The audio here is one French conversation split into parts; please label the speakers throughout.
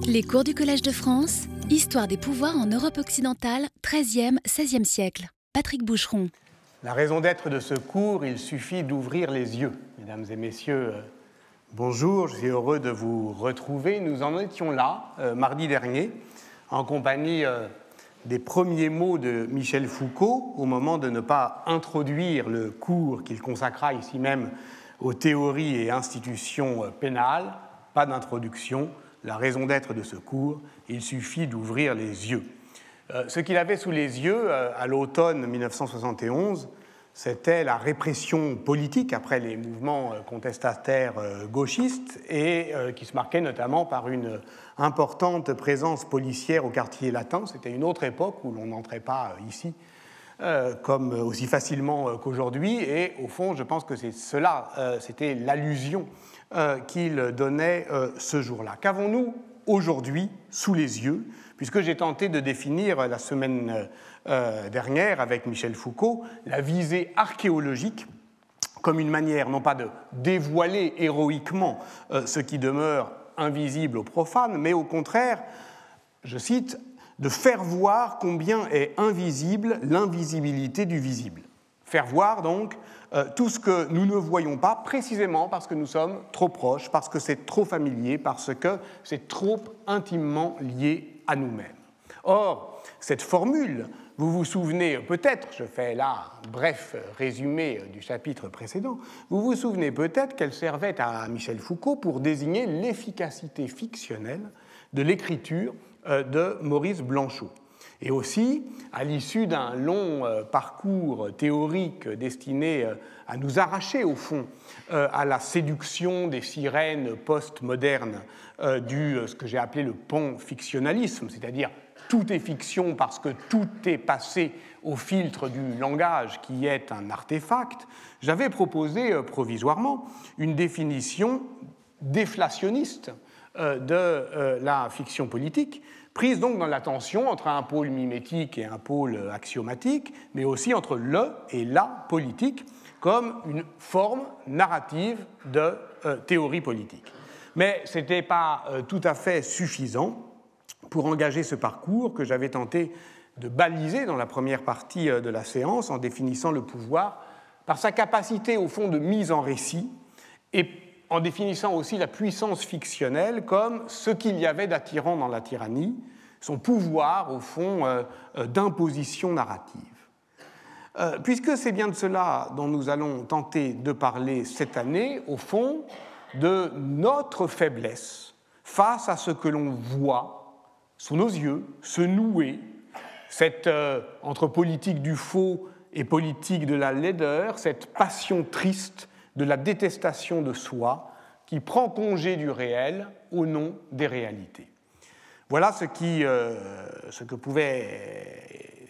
Speaker 1: Les cours du Collège de France, Histoire des pouvoirs en Europe occidentale, 13e, 16e siècle. Patrick Boucheron.
Speaker 2: La raison d'être de ce cours, il suffit d'ouvrir les yeux. Mesdames et messieurs, euh, bonjour, je suis heureux de vous retrouver. Nous en étions là, euh, mardi dernier, en compagnie euh, des premiers mots de Michel Foucault, au moment de ne pas introduire le cours qu'il consacra ici même aux théories et institutions pénales, pas d'introduction, la raison d'être de ce cours, il suffit d'ouvrir les yeux. Euh, ce qu'il avait sous les yeux euh, à l'automne 1971, c'était la répression politique après les mouvements euh, contestataires gauchistes et qui se marquait notamment par une importante présence policière au quartier latin. C'était une autre époque où l'on n'entrait pas ici comme aussi facilement qu'aujourd'hui et au fond je pense que c'est cela, c'était l'allusion euh, qu'il donnait euh, ce jour-là. Qu'avons-nous aujourd'hui sous les yeux Puisque j'ai tenté de définir la semaine euh, dernière avec Michel Foucault la visée archéologique comme une manière non pas de dévoiler héroïquement ce qui demeure invisible aux profanes, mais au contraire, je cite, de faire voir combien est invisible l'invisibilité du visible. Faire voir donc euh, tout ce que nous ne voyons pas, précisément parce que nous sommes trop proches, parce que c'est trop familier, parce que c'est trop intimement lié à nous-mêmes. Or, cette formule, vous vous souvenez peut-être, je fais là un bref résumé du chapitre précédent, vous vous souvenez peut-être qu'elle servait à Michel Foucault pour désigner l'efficacité fictionnelle de l'écriture euh, de Maurice Blanchot. Et aussi, à l'issue d'un long euh, parcours théorique destiné euh, à nous arracher, au fond, euh, à la séduction des sirènes post-modernes du ce que j'ai appelé le pont-fictionnalisme, c'est-à-dire tout est fiction parce que tout est passé au filtre du langage qui est un artefact, j'avais proposé provisoirement une définition déflationniste de la fiction politique prise donc dans la tension entre un pôle mimétique et un pôle axiomatique, mais aussi entre le et la politique comme une forme narrative de euh, théorie politique. Mais ce n'était pas euh, tout à fait suffisant pour engager ce parcours que j'avais tenté de baliser dans la première partie euh, de la séance en définissant le pouvoir par sa capacité au fond de mise en récit et en définissant aussi la puissance fictionnelle comme ce qu'il y avait d'attirant dans la tyrannie, son pouvoir, au fond, euh, euh, d'imposition narrative. Euh, puisque c'est bien de cela dont nous allons tenter de parler cette année, au fond, de notre faiblesse face à ce que l'on voit sous nos yeux se nouer, cette, entre politique du faux et politique de la laideur, cette passion triste de la détestation de soi qui prend congé du réel au nom des réalités. Voilà ce, qui, euh, ce que pouvait.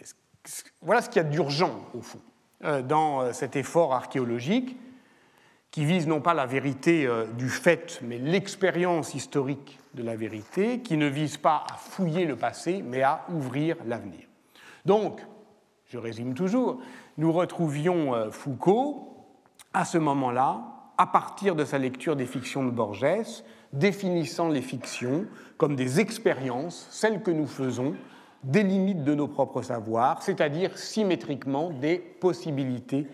Speaker 2: Voilà ce qu'il y a d'urgent, au fond, euh, dans euh, cet effort archéologique qui vise non pas la vérité du fait, mais l'expérience historique de la vérité, qui ne vise pas à fouiller le passé, mais à ouvrir l'avenir. Donc, je résume toujours, nous retrouvions Foucault à ce moment-là, à partir de sa lecture des fictions de Borges, définissant les fictions comme des expériences, celles que nous faisons, des limites de nos propres savoirs, c'est-à-dire symétriquement des possibilités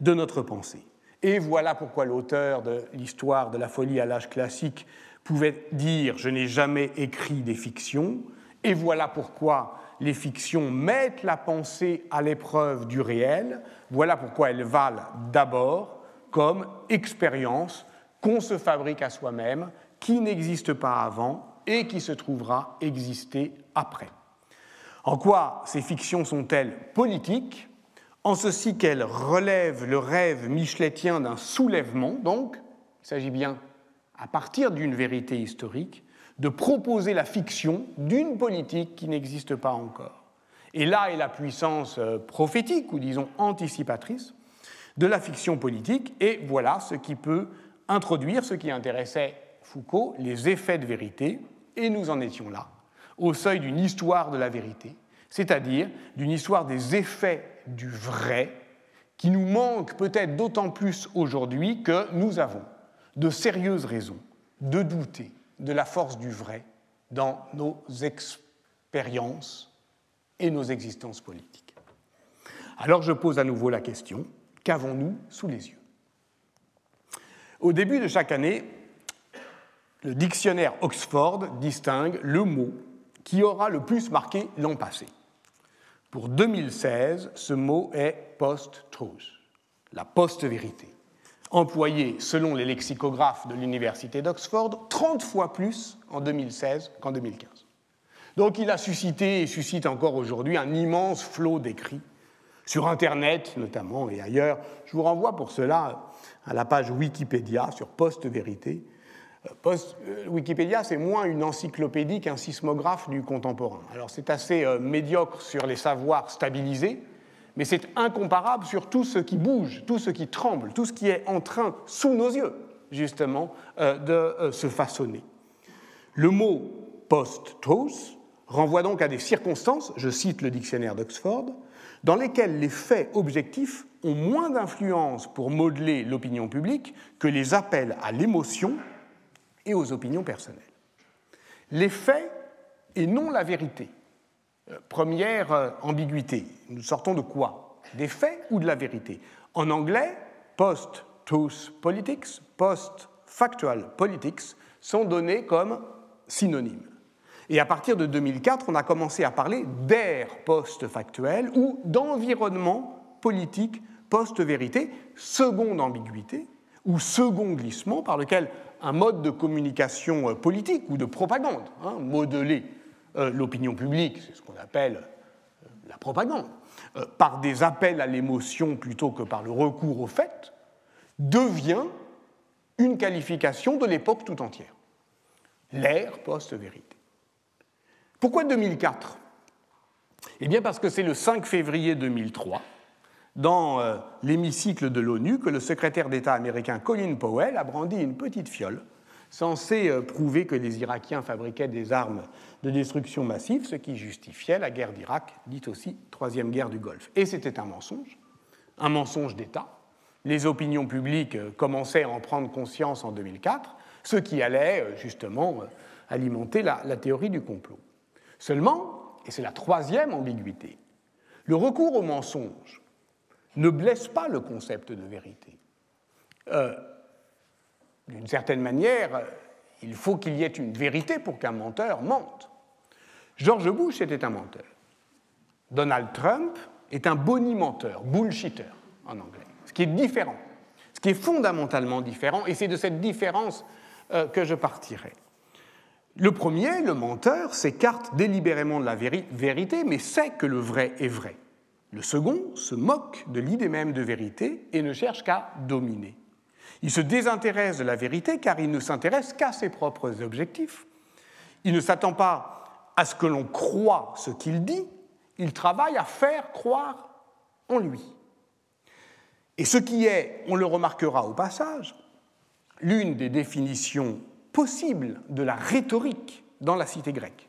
Speaker 2: de notre pensée. Et voilà pourquoi l'auteur de l'histoire de la folie à l'âge classique pouvait dire ⁇ Je n'ai jamais écrit des fictions ⁇ et voilà pourquoi les fictions mettent la pensée à l'épreuve du réel, voilà pourquoi elles valent d'abord comme expérience qu'on se fabrique à soi-même, qui n'existe pas avant et qui se trouvera exister après. En quoi ces fictions sont-elles politiques? En ceci qu'elles relèvent le rêve micheletien d'un soulèvement, donc, il s'agit bien, à partir d'une vérité historique, de proposer la fiction d'une politique qui n'existe pas encore. Et là est la puissance euh, prophétique, ou disons anticipatrice, de la fiction politique, et voilà ce qui peut introduire ce qui intéressait Foucault, les effets de vérité, et nous en étions là, au seuil d'une histoire de la vérité, c'est-à-dire d'une histoire des effets du vrai, qui nous manque peut-être d'autant plus aujourd'hui que nous avons de sérieuses raisons de douter de la force du vrai dans nos expériences et nos existences politiques. Alors je pose à nouveau la question, qu'avons-nous sous les yeux? Au début de chaque année, le dictionnaire Oxford distingue le mot qui aura le plus marqué l'an passé. Pour 2016, ce mot est post-truth, la post-vérité, employé selon les lexicographes de l'Université d'Oxford 30 fois plus en 2016 qu'en 2015. Donc il a suscité et suscite encore aujourd'hui un immense flot d'écrits sur Internet notamment et ailleurs. Je vous renvoie pour cela à la page Wikipédia sur post-vérité, Post euh, Wikipédia, c'est moins une encyclopédie qu'un sismographe du contemporain. Alors c'est assez euh, médiocre sur les savoirs stabilisés, mais c'est incomparable sur tout ce qui bouge, tout ce qui tremble, tout ce qui est en train, sous nos yeux, justement, euh, de se façonner. Le mot post-truth renvoie donc à des circonstances, je cite le dictionnaire d'Oxford, dans lesquelles les faits objectifs ont moins d'influence pour modeler l'opinion publique que les appels à l'émotion et aux opinions personnelles. Les faits et non la vérité. Euh, première euh, ambiguïté. Nous sortons de quoi? Des faits ou de la vérité? En anglais, post-truth politics, post-factual politics sont donnés comme synonymes. Et à partir de 2004, on a commencé à parler d'ère post-factuelle ou d'environnement politique post-vérité, seconde ambiguïté ou second glissement par lequel un mode de communication euh, politique ou de propagande, hein, modeler euh, l'opinion publique, c'est ce qu'on appelle euh, la propagande, par des appels à l'émotion plutôt que par le recours aux faits, devient une qualification de l'époque tout entière. L'ère post-vérité. Pourquoi 2004 Eh bien parce que c'est le 5 février 2003 dans euh, l'hémicycle de l'ONU que le secrétaire d'État américain Colin Powell a brandi une petite fiole censée euh, prouver que les Irakiens fabriquaient des armes de destruction massive, ce qui justifiait la guerre d'Irak, dite aussi Troisième guerre du Golfe. Et c'était un mensonge, un mensonge d'État. Les opinions publiques euh, commençaient à en prendre conscience en 2004, ce qui allait justement alimenter la, la théorie du complot. Seulement, et c'est la troisième ambiguïté, le recours au mensonge ne blesse pas le concept de vérité. Euh, d'une certaine manière, il faut qu'il y ait une vérité pour qu'un menteur mente. George Bush était un menteur. Donald Trump est un bonimenteur, bullshitter en anglais, ce qui est différent, ce qui est fondamentalement différent, et c'est de cette différence euh, que je partirai. Le premier, le menteur, s'écarte délibérément de la vérité, mais sait que le vrai est vrai. Le second se moque de l'idée même de vérité et ne cherche qu'à dominer. Il se désintéresse de la vérité car il ne s'intéresse qu'à ses propres objectifs. Il ne s'attend pas à ce que l'on croit ce qu'il dit, il travaille à faire croire en lui. Et ce qui est, on le remarquera au passage, l'une des définitions possibles de la rhétorique dans la cité grecque.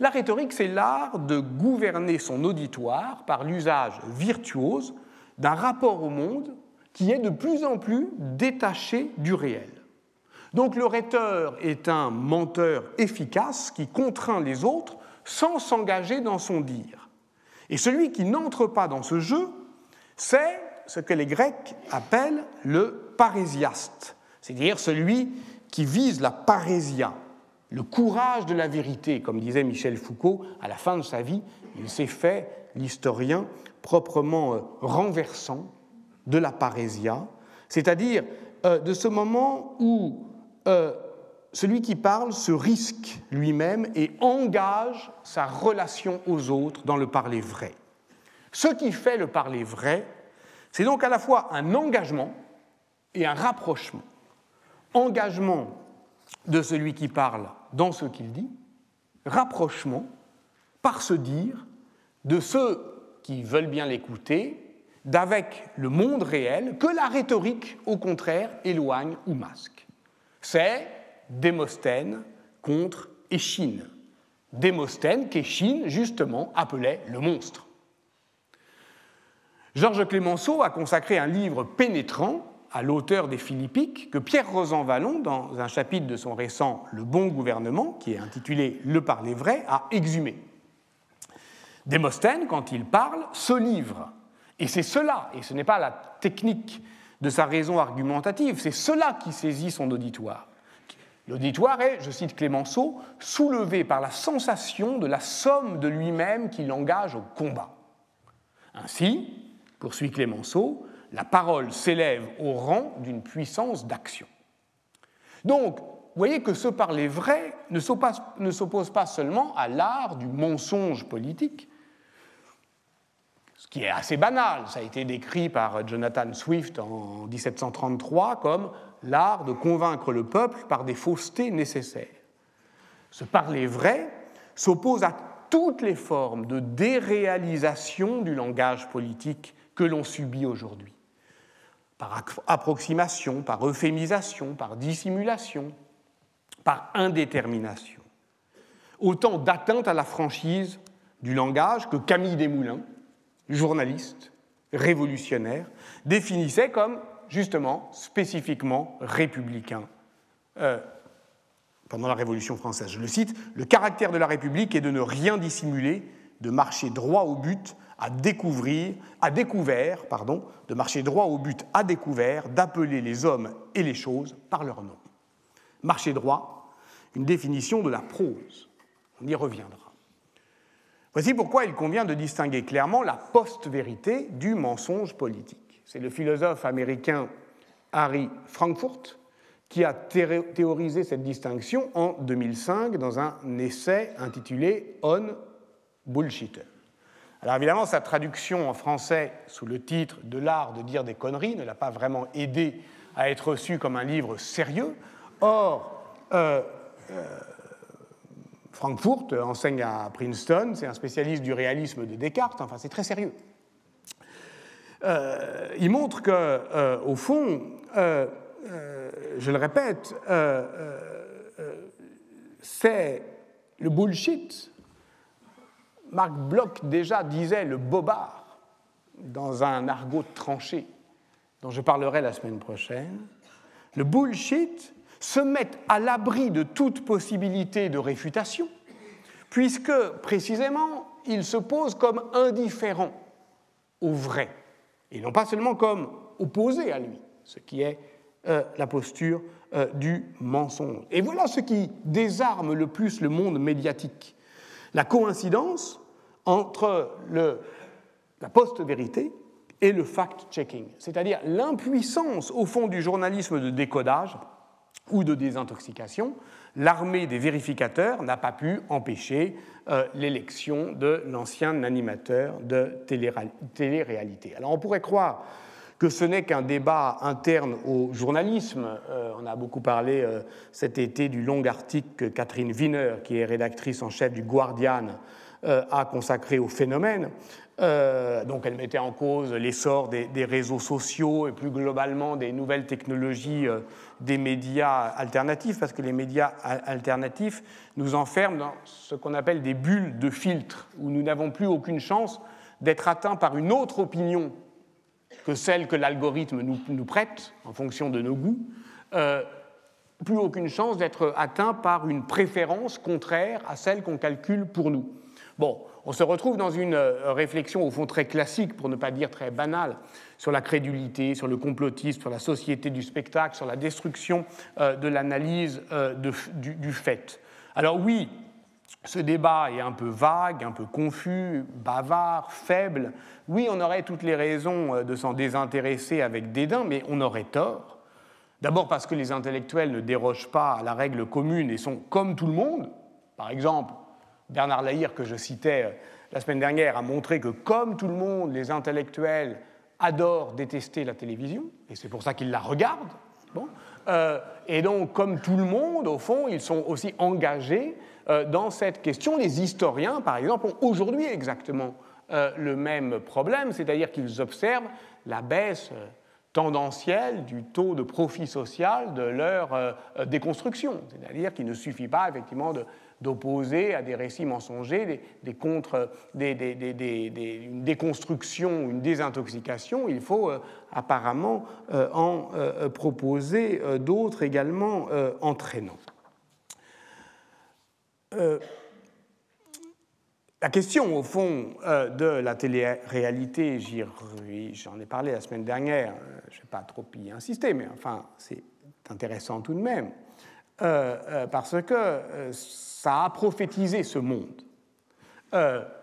Speaker 2: La rhétorique, c'est l'art de gouverner son auditoire par l'usage virtuose d'un rapport au monde qui est de plus en plus détaché du réel. Donc le rhéteur est un menteur efficace qui contraint les autres sans s'engager dans son dire. Et celui qui n'entre pas dans ce jeu, c'est ce que les Grecs appellent le parésiaste, c'est-à-dire celui qui vise la parésia, le courage de la vérité, comme disait Michel Foucault, à la fin de sa vie, il s'est fait, l'historien, proprement euh, renversant de la parésia, c'est-à-dire euh, de ce moment où euh, celui qui parle se risque lui-même et engage sa relation aux autres dans le parler vrai. Ce qui fait le parler vrai, c'est donc à la fois un engagement et un rapprochement. Engagement de celui qui parle dans ce qu'il dit, rapprochement par ce dire de ceux qui veulent bien l'écouter d'avec le monde réel que la rhétorique, au contraire, éloigne ou masque. C'est Démosthène contre Échine. Démosthène qu'Échine, justement, appelait le monstre. Georges Clémenceau a consacré un livre pénétrant à l'auteur des Philippiques que Pierre Rosanvallon, dans un chapitre de son récent Le bon gouvernement, qui est intitulé Le parler vrai, a exhumé. Démosthène, quand il parle, se livre. Et c'est cela, et ce n'est pas la technique de sa raison argumentative, c'est cela qui saisit son auditoire. L'auditoire est, je cite Clémenceau, soulevé par la sensation de la somme de lui-même qui l'engage au combat. Ainsi, poursuit Clémenceau, la parole s'élève au rang d'une puissance d'action. Donc, vous voyez que ce parler vrai ne s'oppose pas seulement à l'art du mensonge politique, ce qui est assez banal. Ça a été décrit par Jonathan Swift en 1733 comme l'art de convaincre le peuple par des faussetés nécessaires. Ce parler vrai s'oppose à toutes les formes de déréalisation du langage politique que l'on subit aujourd'hui par approximation, par euphémisation, par dissimulation, par indétermination. Autant d'atteintes à la franchise du langage que Camille Desmoulins, journaliste, révolutionnaire, définissait comme justement spécifiquement républicain euh, pendant la Révolution française. Je le cite, Le caractère de la République est de ne rien dissimuler, de marcher droit au but à découvrir, à découvert, pardon, de marcher droit au but à découvert, d'appeler les hommes et les choses par leur nom. Marcher droit, une définition de la prose. On y reviendra. Voici pourquoi il convient de distinguer clairement la post-vérité du mensonge politique. C'est le philosophe américain Harry Frankfurt qui a théorisé cette distinction en 2005 dans un essai intitulé On Bullshitter. Alors évidemment, sa traduction en français sous le titre De l'art de dire des conneries ne l'a pas vraiment aidé à être reçu comme un livre sérieux. Or, euh, euh, Frankfurt enseigne à Princeton, c'est un spécialiste du réalisme de Descartes, enfin c'est très sérieux. Euh, il montre que, au fond, je le répète, c'est le bullshit Marc Bloch déjà disait le bobard dans un argot tranché dont je parlerai la semaine prochaine. Le bullshit se met à l'abri de toute possibilité de réfutation, puisque précisément il se pose comme indifférent au vrai, et non pas seulement comme opposé à lui, ce qui est euh, la posture euh, du mensonge. Et voilà ce qui désarme le plus le monde médiatique la coïncidence entre la post-vérité et le fact-checking, c'est-à-dire l'impuissance au fond du journalisme de décodage ou de désintoxication. L'armée des vérificateurs n'a pas pu empêcher euh, l'élection de l'ancien animateur de télé-réalité. Alors on pourrait croire que ce n'est qu'un débat interne au journalisme. Euh, on a beaucoup parlé euh, cet été du long article que Catherine Wiener, qui est rédactrice en chef du Guardian, euh, a consacré au phénomène. donc elle mettait en cause l'essor des, des, réseaux sociaux et plus globalement des nouvelles technologies des médias alternatifs, parce que les médias alternatifs nous enferment dans ce qu'on appelle des bulles de filtre, où nous n'avons plus aucune chance d'être atteints par une autre opinion que celle que l'algorithme nous, prête en fonction de nos goûts, euh, plus aucune chance d'être atteint par une préférence contraire à celle qu'on calcule pour nous. Bon, on se retrouve dans une euh, réflexion au fond très classique, pour ne pas dire très banale, sur la crédulité, sur le complotisme, sur la société du spectacle, sur la destruction euh, de l'analyse du, fait. Alors oui, ce débat est un peu vague, un peu confus, bavard, faible. Oui, on aurait toutes les raisons euh, de s'en désintéresser avec dédain, mais on aurait tort. D'abord parce que les intellectuels ne dérogent pas à la règle commune et sont comme tout le monde. Par exemple, Bernard Lahire, que je citais euh, la semaine dernière, a montré que comme tout le monde, les intellectuels adorent détester la télévision, et c'est pour ça qu'ils la regardent. Euh, et donc, comme tout le monde, au fond, ils sont aussi engagés dans cette question. Les historiens, par exemple, ont aujourd'hui exactement euh, le même problème, c'est-à-dire qu'ils observent la baisse euh, tendancielle du taux de profit social de leur déconstruction. C'est-à-dire qu'il ne suffit pas effectivement d'opposer à des récits mensongers des, contre, des, une déconstruction, une désintoxication. Il faut apparemment en proposer d'autres également entraînants. La question, au fond, euh, de la télé-réalité, j'en ai parlé la semaine dernière, euh, je ne vais pas trop y insister, mais enfin, c'est intéressant tout de même, euh, parce que ça a prophétisé ce monde.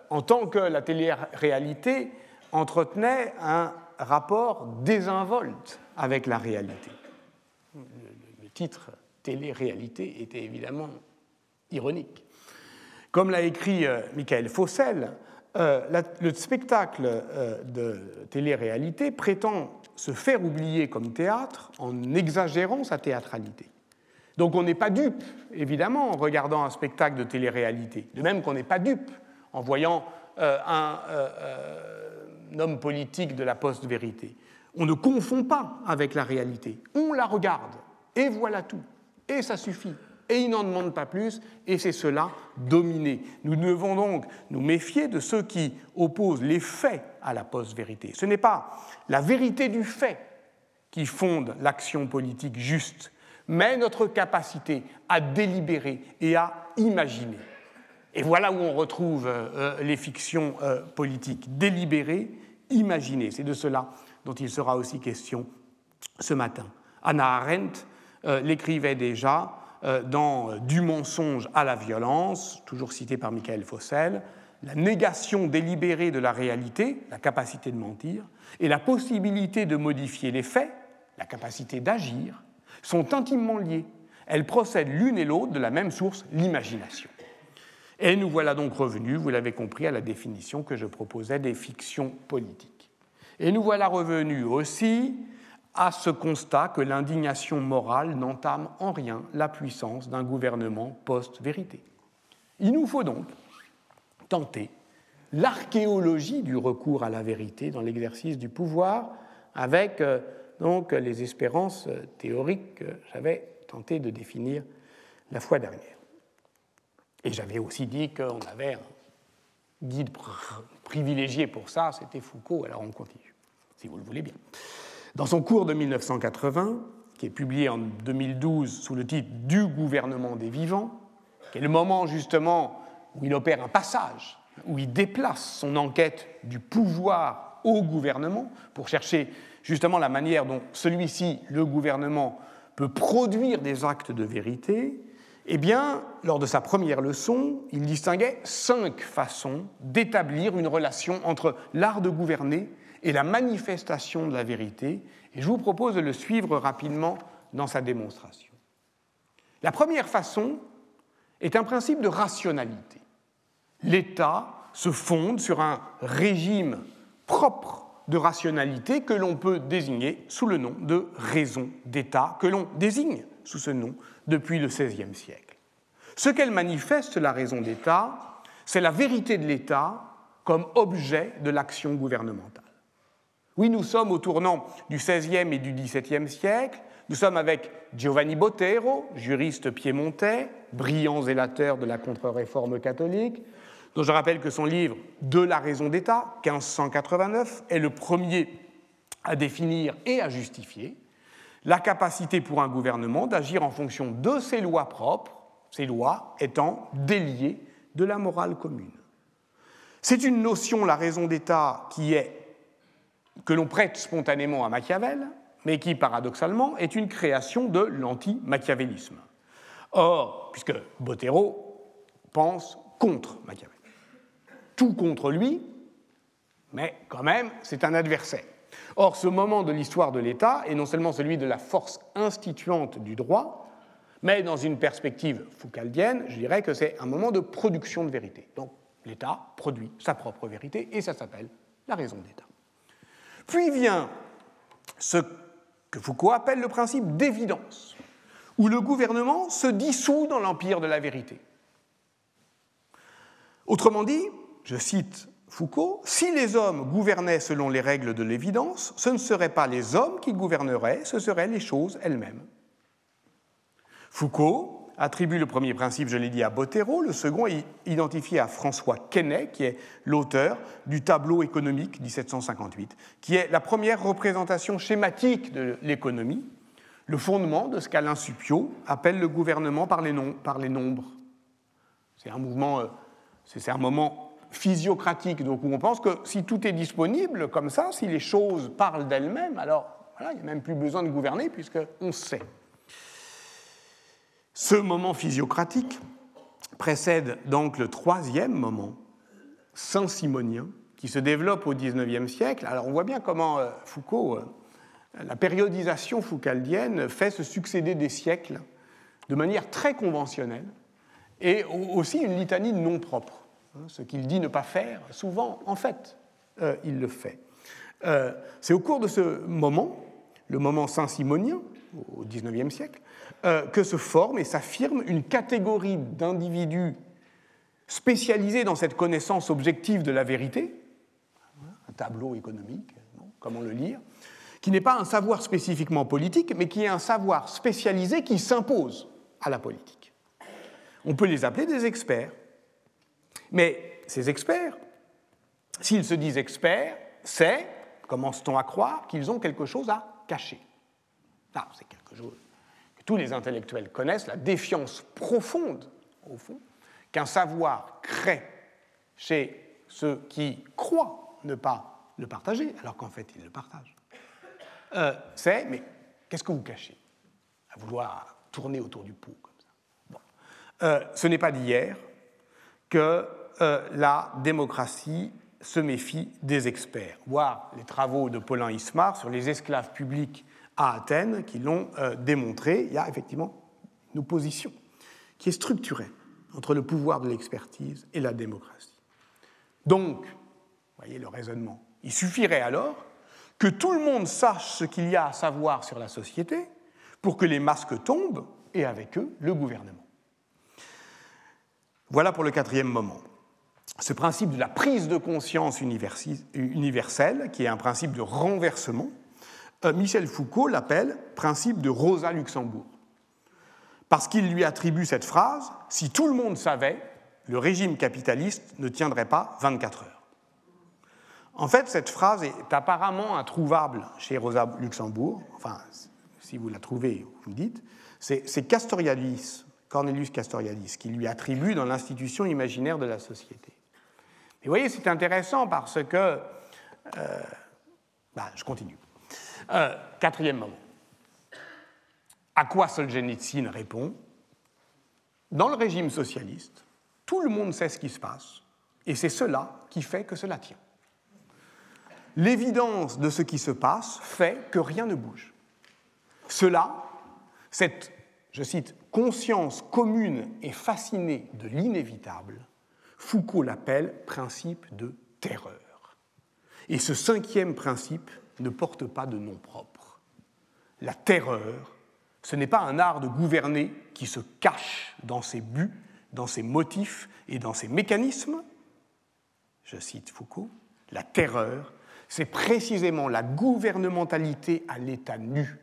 Speaker 2: en tant que la télé-réalité entretenait un rapport désinvolte avec la réalité. Le, titre télé-réalité était évidemment ironique. Comme l'a écrit euh, Michael Fossel, euh, le spectacle euh, de télé-réalité prétend se faire oublier comme théâtre en exagérant sa théâtralité. Donc on n'est pas dupe, évidemment, en regardant un spectacle de télé-réalité. De même qu'on n'est pas dupe en voyant un, homme politique de la post-vérité. On ne confond pas avec la réalité. On la regarde, et voilà tout. Et ça suffit et il n'en demande pas plus, et c'est cela dominer. Nous devons donc nous méfier de ceux qui opposent les faits à la post-vérité. Ce n'est pas la vérité du fait qui fonde l'action politique juste, mais notre capacité à délibérer et à imaginer. Et voilà où on retrouve euh, euh, les fictions euh, politiques. Délibérer, imaginer. C'est de cela dont il sera aussi question ce matin. Anna Arendt l'écrivait déjà dans Du mensonge à la violence, toujours cité par Michael Fossel, la négation délibérée de la réalité, la capacité de mentir, et la possibilité de modifier les faits, la capacité d'agir, sont intimement liées. Elles procèdent l'une et l'autre de la même source, l'imagination. Et nous voilà donc revenus, vous l'avez compris, à la définition que je proposais des fictions politiques. Et nous voilà revenus aussi à ce constat que l'indignation morale n'entame en rien la puissance d'un gouvernement post-vérité. Il nous faut donc tenter l'archéologie du recours à la vérité dans l'exercice du pouvoir avec euh, donc les espérances théoriques que j'avais tenté de définir la fois dernière. Et j'avais aussi dit qu'on avait un guide privilégié pour ça, c'était Foucault, alors on continue, si vous le voulez bien. Dans son cours de 1980, qui est publié en 2012 sous le titre Du gouvernement des vivants, qui est le moment justement où il opère un passage, où il déplace son enquête du pouvoir au gouvernement pour chercher justement la manière dont celui-ci, le gouvernement, peut produire des actes de vérité, eh bien, lors de sa première leçon, il distinguait cinq façons d'établir une relation entre l'art de gouverner et la manifestation de la vérité, et je vous propose de le suivre rapidement dans sa démonstration. La première façon est un principe de rationalité. L'État se fonde sur un régime propre de rationalité que l'on peut désigner sous le nom de raison d'État, que l'on désigne sous ce nom depuis le XVIe siècle. Ce qu'elle manifeste, la raison d'État, c'est la vérité de l'État comme objet de l'action gouvernementale. Oui, nous sommes au tournant du XVIe et du XVIIe siècle. Nous sommes avec Giovanni Botero, juriste piémontais, brillant zélateur de la contre-réforme catholique, dont je rappelle que son livre De la raison d'État, 1589, est le premier à définir et à justifier la capacité pour un gouvernement d'agir en fonction de ses lois propres, ces lois étant déliées de la morale commune. C'est une notion, la raison d'État, qui est que l'on prête spontanément à Machiavel, mais qui, paradoxalement, est une création de l'anti-machiavélisme. Or, puisque Botero pense contre Machiavel, tout contre lui, mais quand même, c'est un adversaire. Or, ce moment de l'histoire de l'État est non seulement celui de la force instituante du droit, mais dans une perspective foucaldienne, je dirais que c'est un moment de production de vérité. Donc, l'État produit sa propre vérité et ça s'appelle la raison d'État. Puis vient ce que Foucault appelle le principe d'évidence, où le gouvernement se dissout dans l'empire de la vérité. Autrement dit, je cite Foucault, si les hommes gouvernaient selon les règles de l'évidence, ce ne seraient pas les hommes qui gouverneraient, ce seraient les choses elles-mêmes. Foucault attribue le premier principe, je l'ai dit, à Bottero, le second est identifié à François Quesnay, qui est l'auteur du tableau économique 1758, qui est la première représentation schématique de l'économie, le fondement de ce qu'Alain Suppiot appelle le gouvernement par les, nombres. C'est un mouvement, euh, c'est un moment physiocratique, donc où on pense que si tout est disponible comme ça, si les choses parlent d'elles-mêmes, alors voilà, il n'y a même plus besoin de gouverner puisqu'on sait. Ce moment physiocratique précède donc le troisième moment, saint-simonien, qui se développe au XIXe siècle. Alors on voit bien comment euh, Foucault, euh, la périodisation foucaldienne fait se succéder des siècles de manière très conventionnelle et aussi une litanie de noms propres. Hein, ce qu'il dit ne pas faire, souvent, en fait, euh, il le fait. C'est au cours de ce moment, le moment saint-simonien, au XIXe siècle, euh, que se forme et s'affirme une catégorie d'individus spécialisés dans cette connaissance objective de la vérité, un tableau économique, comment le lire, qui n'est pas un savoir spécifiquement politique, mais qui est un savoir spécialisé qui s'impose à la politique. On peut les appeler des experts. Mais ces experts, s'ils se disent experts, c'est, commence-t-on à croire, qu'ils ont quelque chose à cacher. C'est quelque chose tous les intellectuels connaissent, la défiance profonde, au fond, qu'un savoir crée chez ceux qui croient ne pas le partager, alors qu'en fait ils le partagent. Euh, c'est, mais qu'est-ce que vous cachez À vouloir tourner autour du pot comme ça? Euh, ce n'est pas d'hier que euh, la démocratie se méfie des experts. Voir les travaux de Paulin Ismar sur les esclaves publics à Athènes qui l'ont euh, démontré. Il y a effectivement une opposition qui est structurée entre le pouvoir de l'expertise et la démocratie. Donc, voyez le raisonnement, il suffirait alors que tout le monde sache ce qu'il y a à savoir sur la société pour que les masques tombent et avec eux le gouvernement. Voilà pour le quatrième moment. Ce principe de la prise de conscience universelle, qui est un principe de renversement, Michel Foucault l'appelle principe de Rosa Luxembourg. Parce qu'il lui attribue cette phrase Si tout le monde savait, le régime capitaliste ne tiendrait pas 24 heures. En fait, cette phrase est apparemment introuvable chez Rosa Luxembourg. Enfin, si vous la trouvez, vous me dites. C'est Castoriadis, Cornelius Castoriadis, qui lui attribue dans l'institution imaginaire de la société. Et vous voyez, c'est intéressant parce que. Euh, bah, je continue. Euh, quatrième moment. À quoi Solzhenitsyn répond? Dans le régime socialiste, tout le monde sait ce qui se passe, et c'est cela qui fait que cela tient. L'évidence de ce qui se passe fait que rien ne bouge. Cela, cette, je cite, conscience commune et fascinée de l'inévitable, Foucault l'appelle principe de terreur. Et ce cinquième principe ne porte pas de nom propre. La terreur, ce n'est pas un art de gouverner qui se cache dans ses buts, dans ses motifs et dans ses mécanismes. Je cite Foucault, la terreur, c'est précisément la gouvernementalité à l'état nu,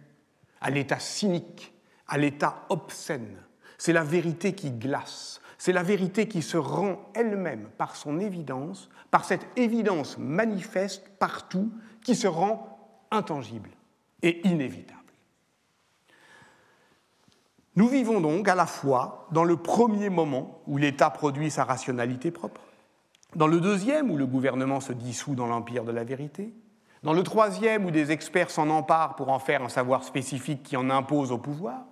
Speaker 2: à l'état cynique, à l'état obscène. C'est la vérité qui glace, c'est la vérité qui se rend elle-même par son évidence, par cette évidence manifeste partout qui se rend intangible et inévitable. Nous vivons donc à la fois dans le premier moment où l'État produit sa rationalité propre, dans le deuxième où le gouvernement se dissout dans l'empire de la vérité, dans le troisième où des experts s'en emparent pour en faire un savoir spécifique qui en impose au pouvoir,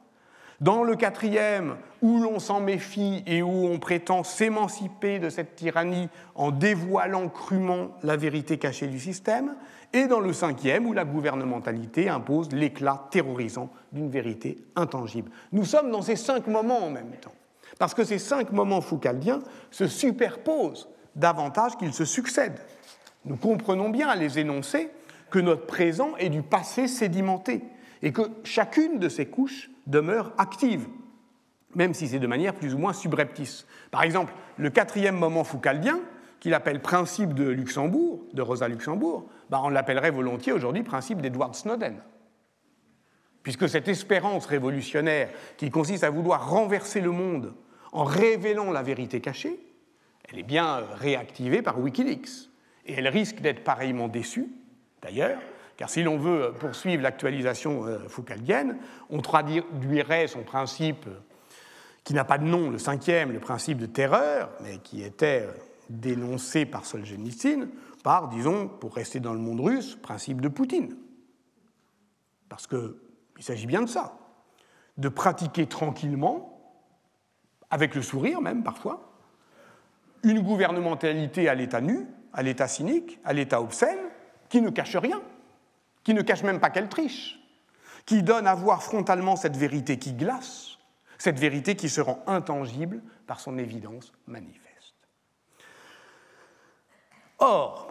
Speaker 2: dans le quatrième, où l'on s'en méfie et où on prétend s'émanciper de cette tyrannie en dévoilant crûment la vérité cachée du système, et dans le cinquième, où la gouvernementalité impose l'éclat terrorisant d'une vérité intangible. Nous sommes dans ces cinq moments en même temps, parce que ces cinq moments foucaldiens se superposent davantage qu'ils se succèdent. Nous comprenons bien à les énoncer que notre présent est du passé sédimenté, et que chacune de ces couches demeure active, même si c'est de manière plus ou moins subreptice. Par exemple, le quatrième moment foucaldien, qu'il appelle principe de Luxembourg, de Rosa Luxembourg, bah, on l'appellerait volontiers aujourd'hui principe d'Edward Snowden. puisque cette espérance révolutionnaire qui consiste à vouloir renverser le monde en révélant la vérité cachée, elle est bien réactivée par Wikileaks. Et elle risque d'être pareillement déçue, d'ailleurs, car si l'on veut poursuivre l'actualisation euh, foucaldienne, on traduirait son principe qui n'a pas de nom, le cinquième, le principe de terreur, mais qui était euh, dénoncé par Solzhenitsyn, par, disons, pour rester dans le monde russe, principe de Poutine. Parce qu'il s'agit bien de ça, de pratiquer tranquillement, avec le sourire même parfois, une gouvernementalité à l'état nu, à l'état cynique, à l'état obscène, qui ne cache rien qui ne cache même pas qu'elle triche, qui donne à voir frontalement cette vérité qui glace, cette vérité qui se rend intangible par son évidence manifeste. Or,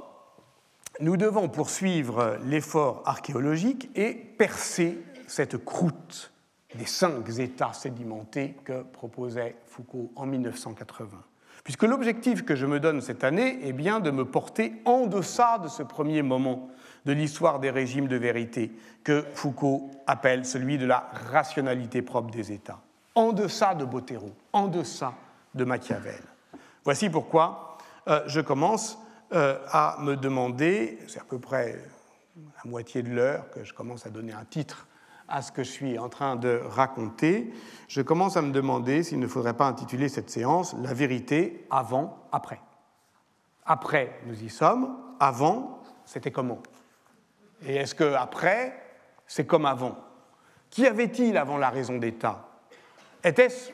Speaker 2: nous devons poursuivre l'effort archéologique et percer cette croûte des cinq états sédimentés que proposait Foucault en 1980. Puisque l'objectif que je me donne cette année est bien de me porter en deçà de ce premier moment de l'histoire des régimes de vérité que Foucault appelle celui de la rationalité propre des États, en deçà de Bottero, en deçà de Machiavel. Voici pourquoi euh, je commence euh, à me demander, c'est à peu près la moitié de l'heure que je commence à donner un titre à ce que je suis en train de raconter, je commence à me demander s'il ne faudrait pas intituler cette séance La vérité avant, après. Après, nous y sommes. Avant, c'était comment et est-ce qu'après, c'est comme avant? Qu'y avait-il avant la raison d'État? Était-ce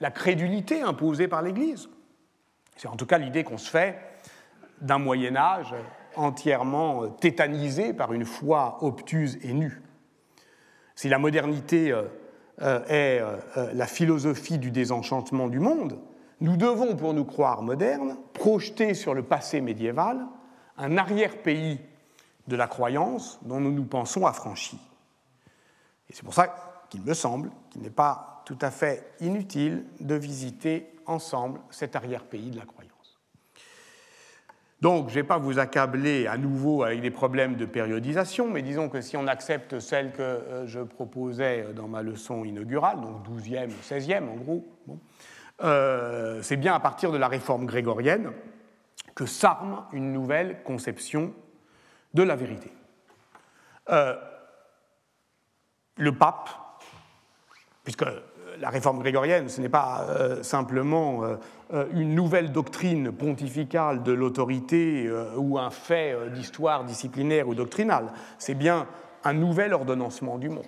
Speaker 2: la crédulité imposée par l'Église? C'est en tout cas l'idée qu'on se fait d'un Moyen Âge entièrement tétanisé par une foi obtuse et nue. Si la modernité euh, euh, est euh, la philosophie du désenchantement du monde, nous devons, pour nous croire modernes, projeter sur le passé médiéval un arrière-pays de la croyance dont nous nous pensons affranchis. Et c'est pour ça qu'il me semble qu'il n'est pas tout à fait inutile de visiter ensemble cet arrière-pays de la croyance. Donc, je ne vais pas vous accabler à nouveau avec des problèmes de périodisation, mais disons que si on accepte celle que euh, je proposais dans ma leçon inaugurale, donc 12e, 16e en gros, euh, c'est bien à partir de la réforme grégorienne que s'arme une nouvelle conception de la vérité. Euh, le pape, puisque la réforme grégorienne, ce n'est pas euh, simplement euh, une nouvelle doctrine pontificale de l'autorité ou un fait d'histoire disciplinaire ou doctrinale, c'est bien un nouvel ordonnancement du monde.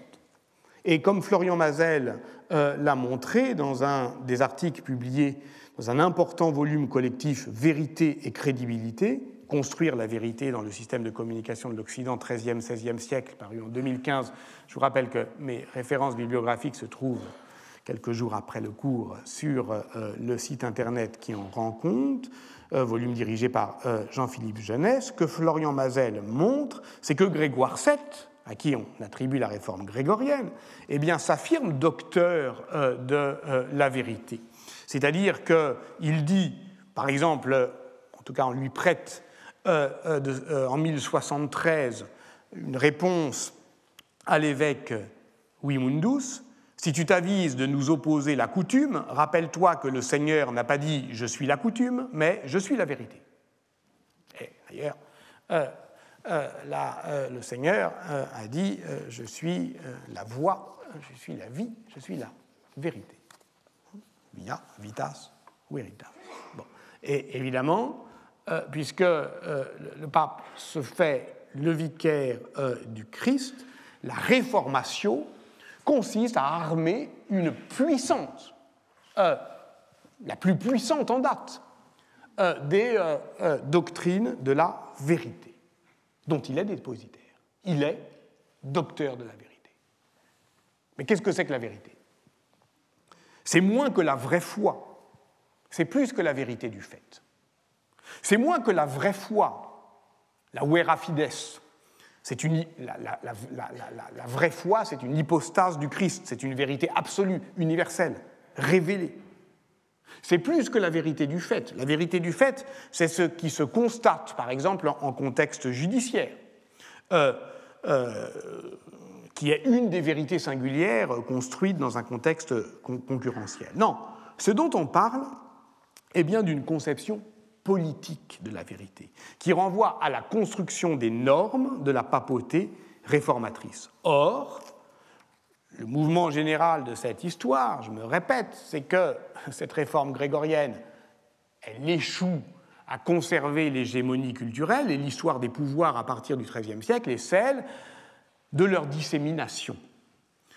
Speaker 2: Et comme Florian Mazel l'a montré dans un des articles publiés dans un important volume collectif Vérité et crédibilité, construire la vérité dans le système de communication de l'Occident 13e, 16e siècle, paru en 2015. Je vous rappelle que mes références bibliographiques se trouvent quelques jours après le cours sur euh, le site internet qui en rend compte, euh, volume dirigé par euh, Jean-Philippe Jeunesse. Ce que Florian Mazel montre, c'est que Grégoire VII, à qui on attribue la réforme grégorienne, eh bien, s'affirme docteur de la vérité. C'est-à-dire qu'il dit, par exemple, en tout cas on lui prête en 1073 une réponse à l'évêque Wimundus. Si tu t'avises de nous opposer la coutume, rappelle-toi que le Seigneur n'a pas dit je suis la coutume, mais je suis la vérité. Et d'ailleurs, le Seigneur a dit je suis la voie, je suis la vie, je suis la vérité. Via, vitas, veritas. Bon. Et évidemment, euh, puisque euh, le pape se fait le vicaire euh, du Christ, la réformation consiste à armer une puissance, la plus puissante en date, des doctrines de la vérité, dont il est dépositaire. Il est docteur de la vérité. Mais qu'est-ce que c'est que la vérité? C'est moins que la vraie foi, c'est plus que la vérité du fait. C'est moins que la vraie foi, la vera fides. C'est une, la, vraie foi, c'est une hypostase du Christ, c'est une vérité absolue, universelle, révélée. C'est plus que la vérité du fait. La vérité du fait, c'est ce qui se constate, par exemple, en contexte judiciaire, euh, euh, qui est une des vérités singulières construites dans un contexte concurrentiel. Non, ce dont on parle est bien d'une conception politique de la vérité, qui renvoie à la construction des normes de la papauté réformatrice. Or, le mouvement général de cette histoire, je me répète, c'est que cette réforme grégorienne, elle échoue à conserver l'hégémonie culturelle et l'histoire des pouvoirs à partir du XIIIe siècle est celle de leur dissémination.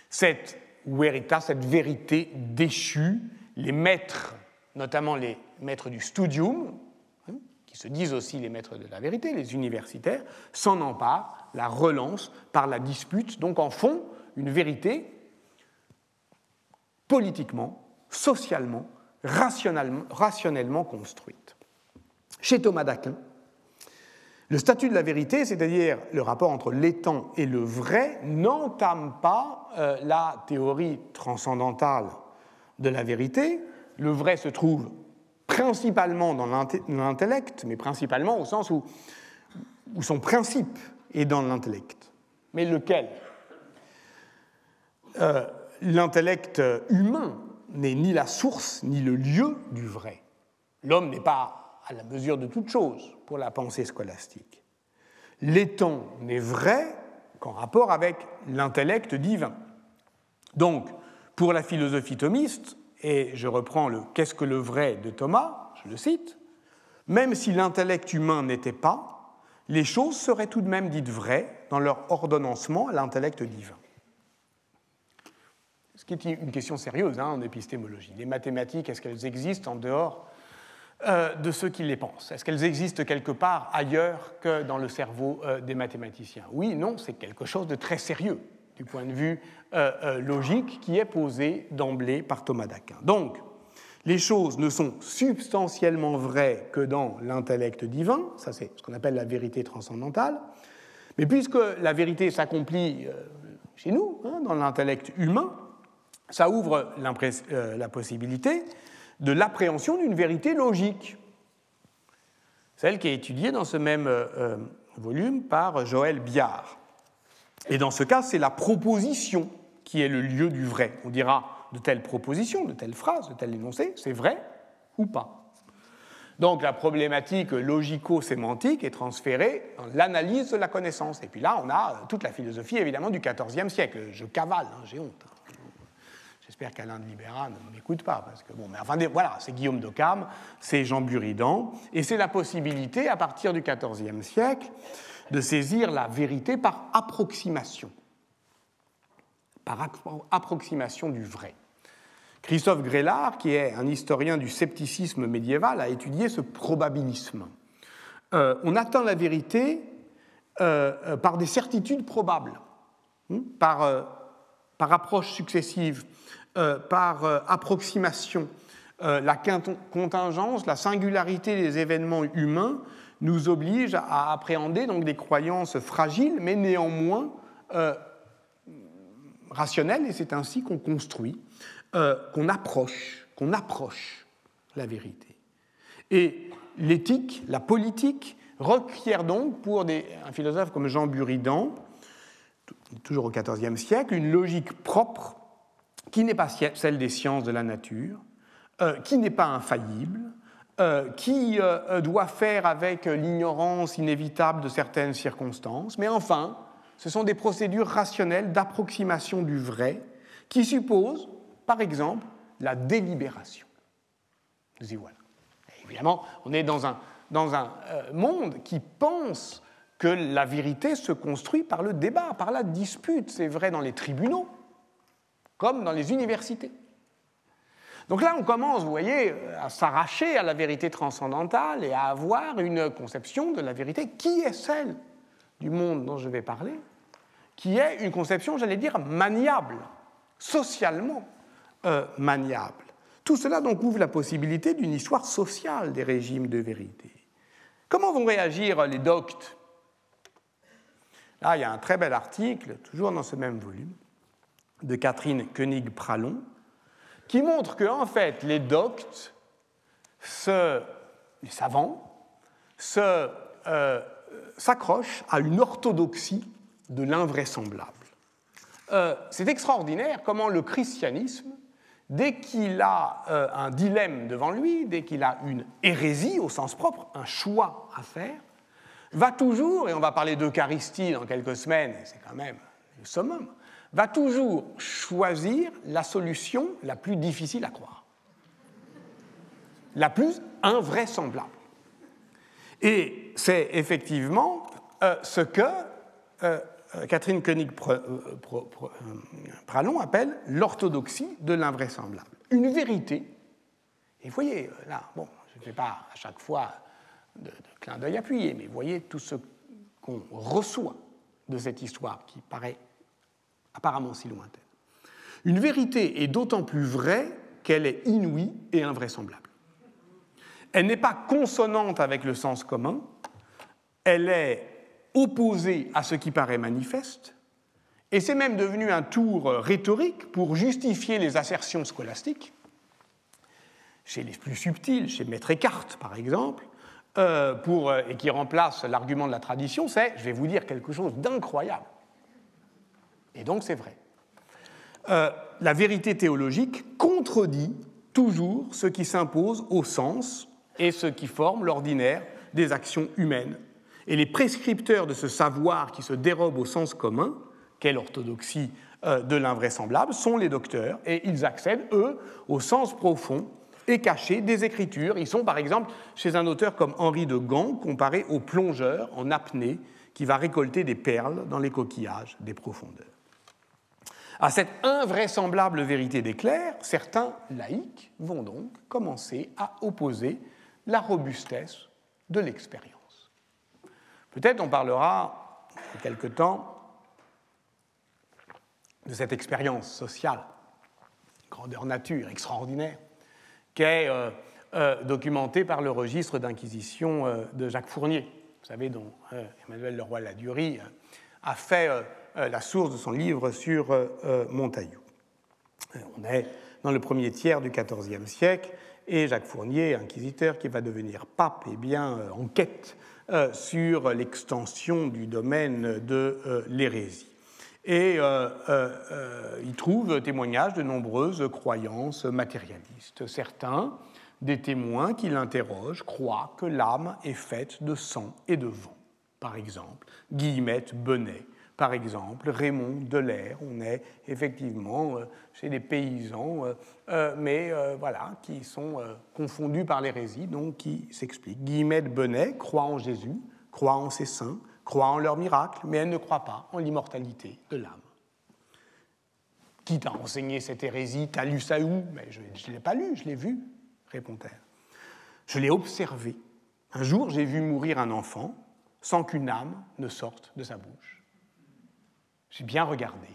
Speaker 2: Cette verita, cette vérité déchue, les maîtres, notamment les maîtres du studium, qui se disent aussi les maîtres de la vérité, les universitaires, s'en emparent, la relancent par la dispute, donc en font une vérité politiquement, socialement, rationnellement, construite. Chez Thomas d'Aquin, le statut de la vérité, c'est-à-dire le rapport entre l'étant et le vrai, n'entame pas euh, la théorie transcendantale de la vérité. Le vrai se trouve principalement dans l'intellect, mais principalement au sens où, son principe est dans l'intellect. Mais lequel? Euh, L'intellect humain n'est ni la source ni le lieu du vrai. L'homme n'est pas à la mesure de toute chose pour la pensée scolastique. L'étant n'est vrai qu'en rapport avec l'intellect divin. Donc, pour la philosophie thomiste, et je reprends le Qu'est-ce que le vrai de Thomas, je le cite, même si l'intellect humain n'était pas, les choses seraient tout de même dites vraies dans leur ordonnancement à l'intellect divin. Ce qui est une question sérieuse hein, en épistémologie. Les mathématiques, est-ce qu'elles existent en dehors euh, de ceux qui les pensent? Est-ce qu'elles existent quelque part ailleurs que dans le cerveau euh, des mathématiciens? Oui, non, c'est quelque chose de très sérieux du point de vue euh, logique qui est posé d'emblée par Thomas d'Aquin. Donc, les choses ne sont substantiellement vraies que dans l'intellect divin, ça c'est ce qu'on appelle la vérité transcendantale, mais puisque la vérité s'accomplit chez nous, hein, dans l'intellect humain, ça ouvre la possibilité de l'appréhension d'une vérité logique, celle qui est étudiée dans ce même euh, euh, volume par Joël Biard. Et dans ce cas, c'est la proposition qui est le lieu du vrai. On dira de telle proposition, de telle phrase, de tel énoncé, c'est vrai ou pas. Donc la problématique logico-sémantique est transférée dans l'analyse de la connaissance. Et puis là, on a toute la philosophie évidemment du XIVe siècle. Je cavale, hein, j'ai honte. J'espère qu'Alain de Libéra ne m'écoute pas, parce que bon, mais enfin, voilà, c'est Guillaume d'Occam, c'est Jean Buridan, et c'est la possibilité, à partir du XIVe siècle, de saisir la vérité par approximation, par approximation du vrai. Christophe Grélard, qui est un historien du scepticisme médiéval, a étudié ce probabilisme. Euh, on atteint la vérité euh, euh, par des certitudes probables, hein, par, par approche successive par approximation. La contingence, la singularité des événements humains nous oblige à appréhender donc des croyances fragiles, mais néanmoins rationnelles, et c'est ainsi qu'on construit, qu'on approche, qu'on approche la vérité. Et l'éthique, la politique, requiert donc pour un philosophe comme Jean Buridan, toujours au XIVe siècle, une logique propre qui n'est pas celle des sciences de la nature, euh, qui n'est pas infaillible, euh, qui euh, doit faire avec l'ignorance inévitable de certaines circonstances, mais enfin, ce sont des procédures rationnelles d'approximation du vrai qui supposent, par exemple, la délibération. Nous y voilà. évidemment, on est dans un, dans un monde qui pense que la vérité se construit par le débat, par la dispute. C'est vrai dans les tribunaux, comme dans les universités. Donc là, on commence, vous voyez, à s'arracher à la vérité transcendantale et à avoir une conception de la vérité qui est celle du monde dont je vais parler, qui est une conception, j'allais dire, maniable, socialement euh, maniable. Tout cela donc ouvre la possibilité d'une histoire sociale des régimes de vérité. Comment vont réagir les doctes? Là, il y a un très bel article, toujours dans ce même volume, de Catherine Koenig-Pralon, qui montre que, en fait, les doctes, les savants, euh, s'accrochent à une orthodoxie de l'invraisemblable. euh, c'est extraordinaire comment le christianisme, dès qu'il a euh, un dilemme devant lui, dès qu'il a une hérésie au sens propre, un choix à faire, va toujours, et on va parler d'Eucharistie dans quelques semaines, c'est quand même le summum, va toujours choisir la solution la plus difficile à croire, la plus invraisemblable. Et c'est effectivement euh, ce que euh, euh, Catherine Koenig-Pralon appelle l'orthodoxie de l'invraisemblable. Une vérité, et vous voyez, là, bon, je ne fais pas à chaque fois de, de clin d'œil appuyé, mais vous voyez tout ce qu'on reçoit de cette histoire qui paraît apparemment si lointaine. Une vérité est d'autant plus vraie qu'elle est inouïe et invraisemblable. Elle n'est pas consonante avec le sens commun, elle est opposée à ce qui paraît manifeste, et c'est même devenu un tour rhétorique pour justifier les assertions scolastiques, chez les plus subtils, chez Maître Eckhart par exemple, euh, euh, et qui remplace l'argument de la tradition, c'est je vais vous dire quelque chose d'incroyable. Et donc c'est vrai. Euh, la vérité théologique contredit toujours ce qui s'impose au sens et ce qui forme l'ordinaire des actions humaines. Et les prescripteurs de ce savoir qui se dérobe au sens commun, quelle orthodoxie euh, de l'invraisemblable, sont les docteurs, et ils accèdent, eux, au sens profond et caché des Écritures. Ils sont, par exemple, chez un auteur comme Henri de Gand, comparé au plongeur en apnée qui va récolter des perles dans les coquillages des profondeurs. À cette invraisemblable vérité d'éclair, certains laïcs vont donc commencer à opposer la robustesse de l'expérience. Peut-être on parlera en quelque temps de cette expérience sociale, grandeur nature, extraordinaire, qui est euh, euh, documentée par le registre d'inquisition euh, de Jacques Fournier, vous savez, dont Emmanuel Leroy-Ladurie a fait la source de son livre sur Montaillou. On est dans le premier tiers du XIVe siècle, et Jacques Fournier, inquisiteur qui va devenir pape, eh bien, enquête sur l'extension du domaine de l'hérésie. Et euh, euh, euh, il trouve témoignages de nombreuses croyances matérialistes. Certains, des témoins qui l'interrogent, croient que l'âme est faite de sang et de vent. Par exemple, Guillemette Benet, par exemple, Raymond Delair. On est effectivement chez des paysans, mais voilà, qui sont confondus par l'hérésie, donc qui s'expliquent. Guillemette Benet croit en Jésus, croit en ses saints, croit en leur miracle, mais elle ne croit pas en l'immortalité de l'âme. Qui t'a enseigné cette hérésie T'as lu ça où Mais Je ne l'ai pas lu, je l'ai vu, répond-elle. Je l'ai observé. Un jour, j'ai vu mourir un enfant sans qu'une âme ne sorte de sa bouche. J'ai bien regardé,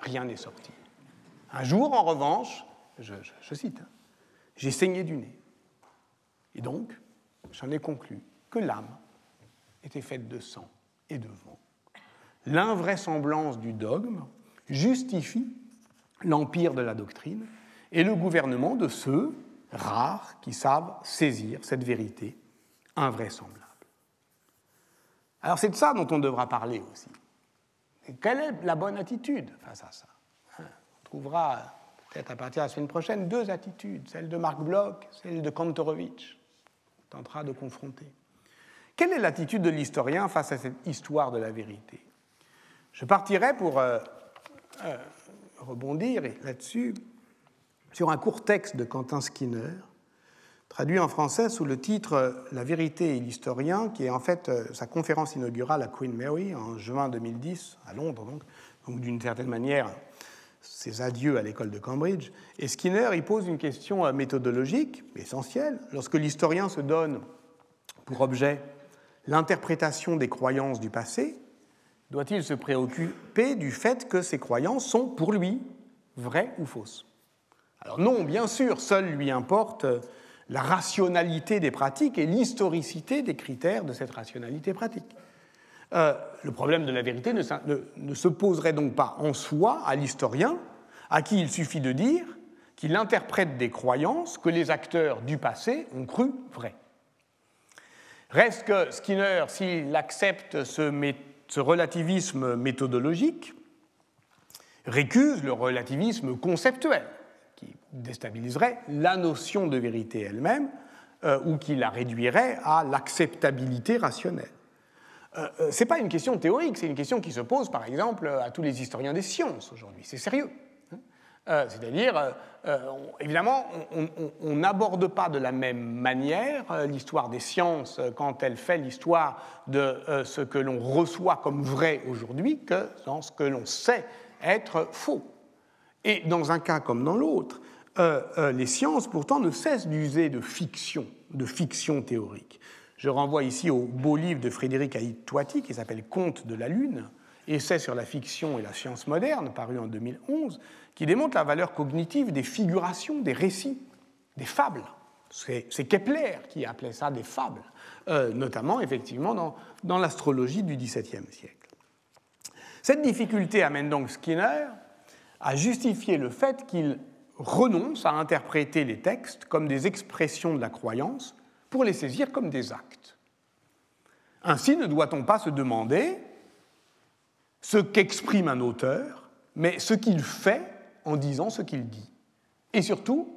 Speaker 2: rien n'est sorti. Un jour, en revanche, je, cite, hein, j'ai saigné du nez. Et donc, j'en ai conclu que l'âme était faite de sang et de vent. L'invraisemblance du dogme justifie l'empire de la doctrine et le gouvernement de ceux, rares, qui savent saisir cette vérité invraisemblable. Alors c'est de ça dont on devra parler aussi. Quelle est la bonne attitude face à ça On trouvera peut-être à partir de la semaine prochaine deux attitudes, celle de Marc Bloch, celle de Kantorowicz. On tentera de confronter. Quelle est l'attitude de l'historien face à cette histoire de la vérité? Je partirai pour euh, euh, rebondir là-dessus sur un court texte de Quentin Skinner, traduit en français sous le titre La vérité et l'historien, qui est en fait euh, sa conférence inaugurale à Queen Mary en juin 2010, à Londres, donc, donc d'une certaine manière ses adieux à l'école de Cambridge. Et Skinner y pose une question méthodologique essentielle. Lorsque l'historien se donne pour objet l'interprétation des croyances du passé, doit-il se préoccuper du fait que ces croyances sont, pour lui, vraies ou fausses? Alors non, bien sûr, seul lui importe la rationalité des pratiques et l'historicité des critères de cette rationalité pratique. Euh, le problème de la vérité ne, se poserait donc pas en soi à l'historien, à qui il suffit de dire qu'il interprète des croyances que les acteurs du passé ont cru vraies. Reste que Skinner, s'il accepte ce, relativisme méthodologique, récuse le relativisme conceptuel, déstabiliserait la notion de vérité elle-même, euh, ou qui la réduirait à l'acceptabilité rationnelle. Euh, euh, ce n'est pas une question théorique, c'est une question qui se pose par exemple à tous les historiens des sciences aujourd'hui. C'est sérieux. Hein. C'est-à-dire, évidemment, on n'aborde pas de la même manière l'histoire des sciences quand elle fait l'histoire de ce que l'on reçoit comme vrai aujourd'hui que dans ce que l'on sait être faux. Et dans un cas comme dans l'autre, les sciences pourtant ne cessent d'user de fiction, de fiction théorique. Je renvoie ici au beau livre de Frédéric Haït Toiti qui s'appelle Conte de la Lune, essai sur la fiction et la science moderne, paru en 2011, qui démontre la valeur cognitive des figurations, des récits, des fables. C'est Kepler qui appelait ça des fables, euh, notamment effectivement dans l'astrologie du XVIIe siècle. Cette difficulté amène donc Skinner à justifier le fait qu'il renonce à interpréter les textes comme des expressions de la croyance pour les saisir comme des actes. Ainsi, ne doit-on pas se demander ce qu'exprime un auteur, mais ce qu'il fait en disant ce qu'il dit. Et surtout,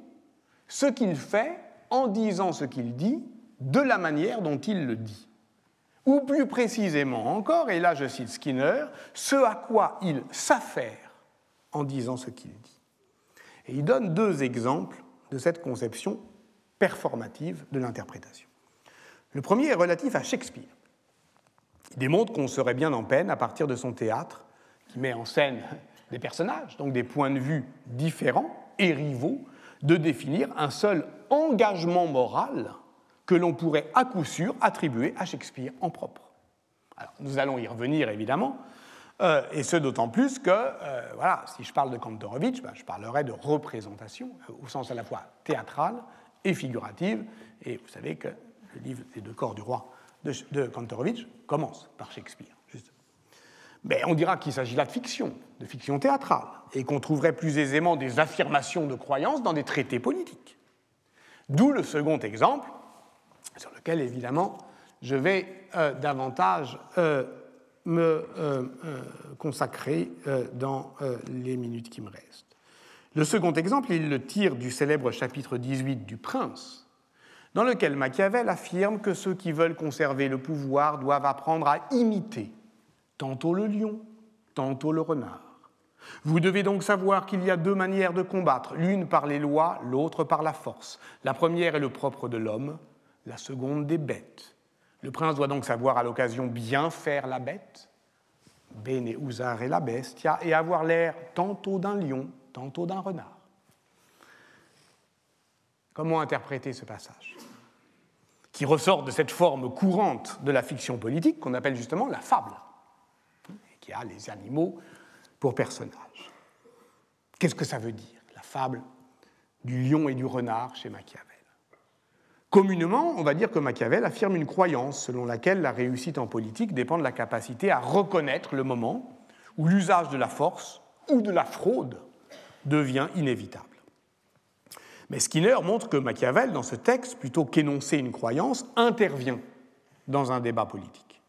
Speaker 2: ce qu'il fait en disant ce qu'il dit de la manière dont il le dit. Ou plus précisément encore, et là je cite Skinner, ce à quoi il s'affaire en disant ce qu'il dit. Et il donne deux exemples de cette conception performative de l'interprétation. Le premier est relatif à Shakespeare. Il démontre qu'on serait bien en peine, à partir de son théâtre, qui met en scène des personnages, donc des points de vue différents et rivaux, de définir un seul engagement moral que l'on pourrait à coup sûr attribuer à Shakespeare en propre. Alors, nous allons y revenir évidemment, euh, et ce d'autant plus que, euh, voilà, si je parle de Kantorowicz, ben, je parlerai de représentation, euh, au sens à la fois théâtral et figurative. Et vous savez que le livre Les deux corps du roi de, de commence par Shakespeare. Mais on dira qu'il s'agit là de fiction, de fiction théâtrale, et qu'on trouverait plus aisément des affirmations de croyances dans des traités politiques. D'où le second exemple, sur lequel évidemment je vais davantage me euh, consacrer dans les minutes qui me restent. Le second exemple, il le tire du célèbre chapitre 18 du Prince, dans lequel Machiavel affirme que ceux qui veulent conserver le pouvoir doivent apprendre à imiter tantôt le lion, tantôt le renard. Vous devez donc savoir qu'il y a deux manières de combattre, l'une par les lois, l'autre par la force. La première est le propre de l'homme, la seconde des bêtes. Le prince doit donc savoir à l'occasion bien faire la bête, bene usare la bestia, et avoir l'air tantôt d'un lion, tantôt d'un renard. Comment interpréter ce passage qui ressort de cette forme courante de la fiction politique qu'on appelle justement la fable, qui a les animaux pour personnages. Qu'est-ce que ça veut dire, la fable du lion et du renard chez Machiavel? Communément, on va dire que Machiavel affirme une croyance selon laquelle la réussite en politique dépend de la capacité à reconnaître le moment où l'usage de la force ou de la fraude devient inévitable. Mais Skinner montre que Machiavel, dans ce texte, plutôt qu'énoncer une croyance, intervient dans un débat politique.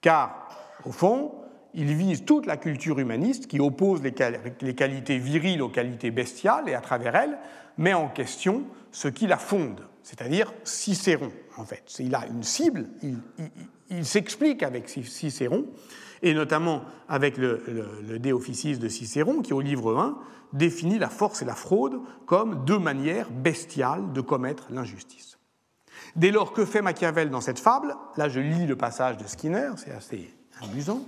Speaker 2: Car, au fond, il vise toute la culture humaniste qui oppose les, qualités viriles aux qualités bestiales et, à travers elles, met en question ce qui la fonde, c'est-à-dire Cicéron, en fait. Il a une cible, il s'explique avec Cicéron, et notamment avec le, le, De de Cicéron, qui au livre 1 définit la force et la fraude comme deux manières bestiales de commettre l'injustice. Dès lors, que fait Machiavel dans cette fable? Là, je lis le passage de Skinner, c'est assez amusant.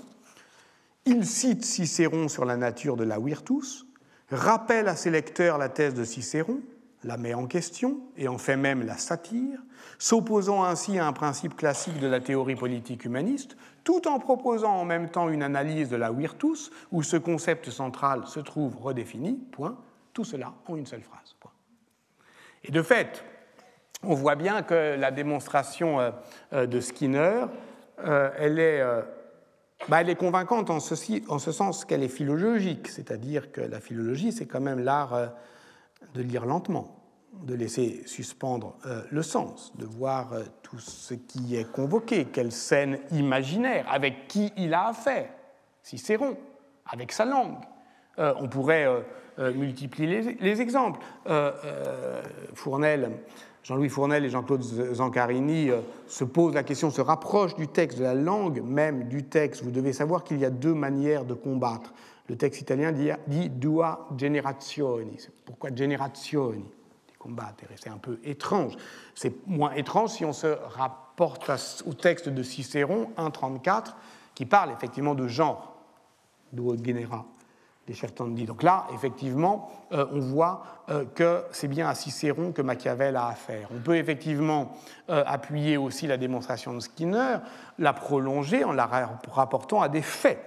Speaker 2: Il cite Cicéron sur la nature de la virtus, rappelle à ses lecteurs la thèse de Cicéron, la met en question et en fait même la satire, s'opposant ainsi à un principe classique de la théorie politique humaniste, tout en proposant en même temps une analyse de la virtus, où ce concept central se trouve redéfini, point, tout cela en une seule phrase. Point. Et de fait, on voit bien que la démonstration euh, euh, de Skinner, euh, elle est, bah, elle est convaincante en, ceci, en ce sens qu'elle est philologique, c'est-à-dire que la philologie, c'est quand même l'art de lire lentement de laisser suspendre euh, le sens, de voir euh, tout ce qui est convoqué, quelle scène imaginaire, avec qui il a affaire, Cicéron, avec sa langue, on pourrait multiplier les, exemples. Fournel Jean-Louis Fournel et Jean-Claude Zancarini euh, se posent la question, se rapprochent du texte, de la langue même du texte. Vous devez savoir qu'il y a deux manières de combattre. Le texte italien dit, dit dua generazioni. Pourquoi generazioni combattre C'est un peu étrange. C'est moins étrange si on se rapporte au texte de Cicéron 1.34 qui parle effectivement de genre, duo genera des dit. Donc là, effectivement, euh, on voit euh, que c'est bien à Cicéron que Machiavel a affaire. On peut effectivement euh, appuyer aussi la démonstration de Skinner, la prolonger en la rapportant à des faits.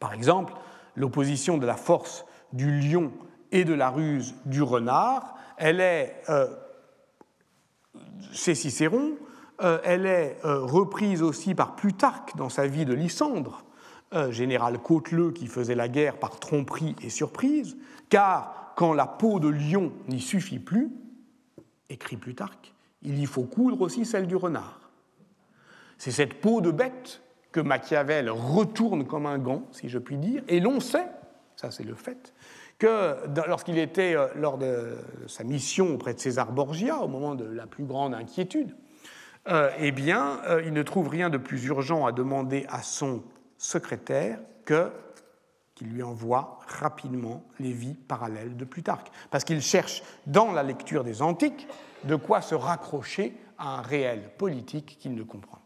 Speaker 2: Par exemple, l'opposition de la force du lion et de la ruse du renard, elle est, chez Cicéron, elle est reprise aussi par Plutarque dans sa vie de Lysandre, général Cauteleux qui faisait la guerre par tromperie et surprise, car quand la peau de lion n'y suffit plus, écrit Plutarque, il y faut coudre aussi celle du renard. C'est cette peau de bête que Machiavel retourne comme un gant, si je puis dire, et l'on sait, ça c'est le fait, que lorsqu'il était euh, lors de sa mission auprès de César Borgia, au moment de la plus grande inquiétude, euh, eh bien, euh, il ne trouve rien de plus urgent à demander à son secrétaire que qu'il lui envoie rapidement les vies parallèles de Plutarque. Parce qu'il cherche dans la lecture des Antiques de quoi se raccrocher à un réel politique qu'il ne comprend.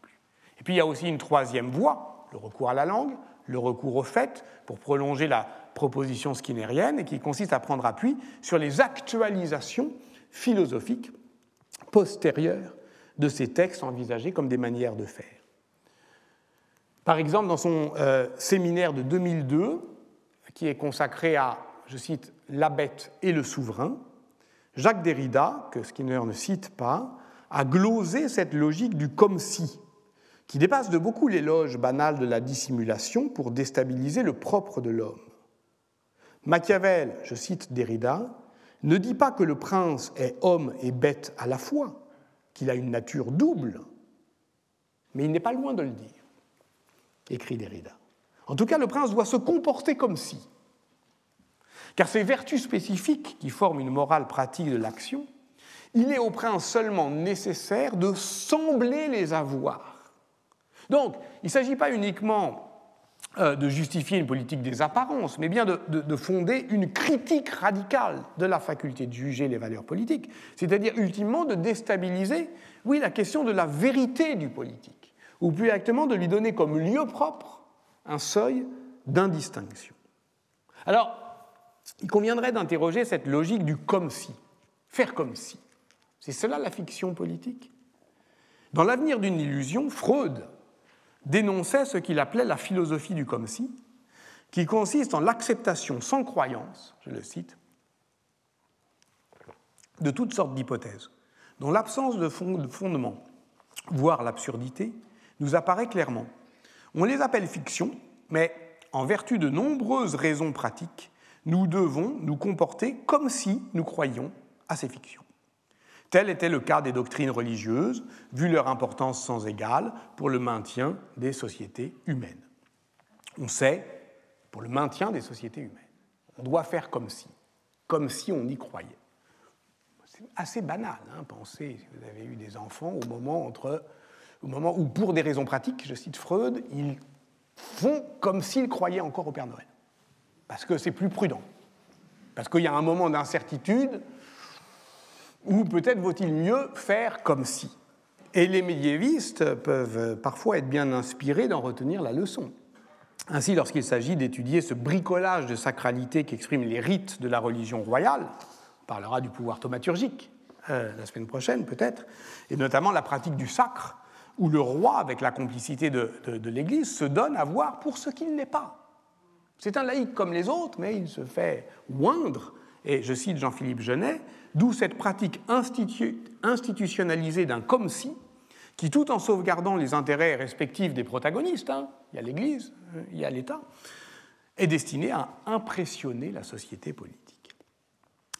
Speaker 2: Et puis il y a aussi une troisième voie, le recours à la langue, le recours au fait, pour prolonger la proposition skinnérienne, et qui consiste à prendre appui sur les actualisations philosophiques postérieures de ces textes envisagés comme des manières de faire. Par exemple, dans son euh, séminaire de 2002, qui est consacré à, je cite, la bête et le souverain, Jacques Derrida, que Skinner ne cite pas, a glosé cette logique du comme si, qui dépasse de beaucoup l'éloge banal de la dissimulation pour déstabiliser le propre de l'homme. Machiavel, je cite Derrida, ne dit pas que le prince est homme et bête à la fois, qu'il a une nature double, mais il n'est pas loin de le dire écrit Derrida. En tout cas, le prince doit se comporter comme si. Car ces vertus spécifiques qui forment une morale pratique de l'action, il est au prince seulement nécessaire de sembler les avoir. Donc, il ne s'agit pas uniquement euh, de justifier une politique des apparences, mais bien de, de, fonder une critique radicale de la faculté de juger les valeurs politiques, c'est-à-dire ultimement de déstabiliser, oui, la question de la vérité du politique ou plus exactement de lui donner comme lieu propre un seuil d'indistinction. Alors, il conviendrait d'interroger cette logique du comme si, faire comme si. C'est cela la fiction politique? Dans l'avenir d'une illusion, Freud dénonçait ce qu'il appelait la philosophie du comme si, qui consiste en l'acceptation sans croyance, je le cite, de toutes sortes d'hypothèses, dont l'absence de fondement, voire l'absurdité, nous apparaît clairement. On les appelle fictions, mais en vertu de nombreuses raisons pratiques, nous devons nous comporter comme si nous croyions à ces fictions. Tel était le cas des doctrines religieuses, vu leur importance sans égale pour le maintien des sociétés humaines. On sait, pour le maintien des sociétés humaines, on doit faire comme si, comme si on y croyait. C'est assez banal, hein, pensez, si vous avez eu des enfants au moment entre au moment où, pour des raisons pratiques, je cite Freud, ils font comme s'ils croyaient encore au Père Noël. Parce que c'est plus prudent. Parce qu'il y a un moment d'incertitude où peut-être vaut-il mieux faire comme si. Et les médiévistes peuvent parfois être bien inspirés d'en retenir la leçon. Ainsi, lorsqu'il s'agit d'étudier ce bricolage de sacralité qu'expriment les rites de la religion royale, on parlera du pouvoir thaumaturgique euh, la semaine prochaine peut-être, et notamment la pratique du sacre, où le roi, avec la complicité de, l'Église, se donne à voir pour ce qu'il n'est pas. C'est un laïc comme les autres, mais il se fait oindre, et je cite Jean-Philippe Genet, d'où cette pratique institutionnalisée d'un comme si, qui, tout en sauvegardant les intérêts respectifs des protagonistes, hein, il y a l'Église, il y a l'État, est destinée à impressionner la société politique.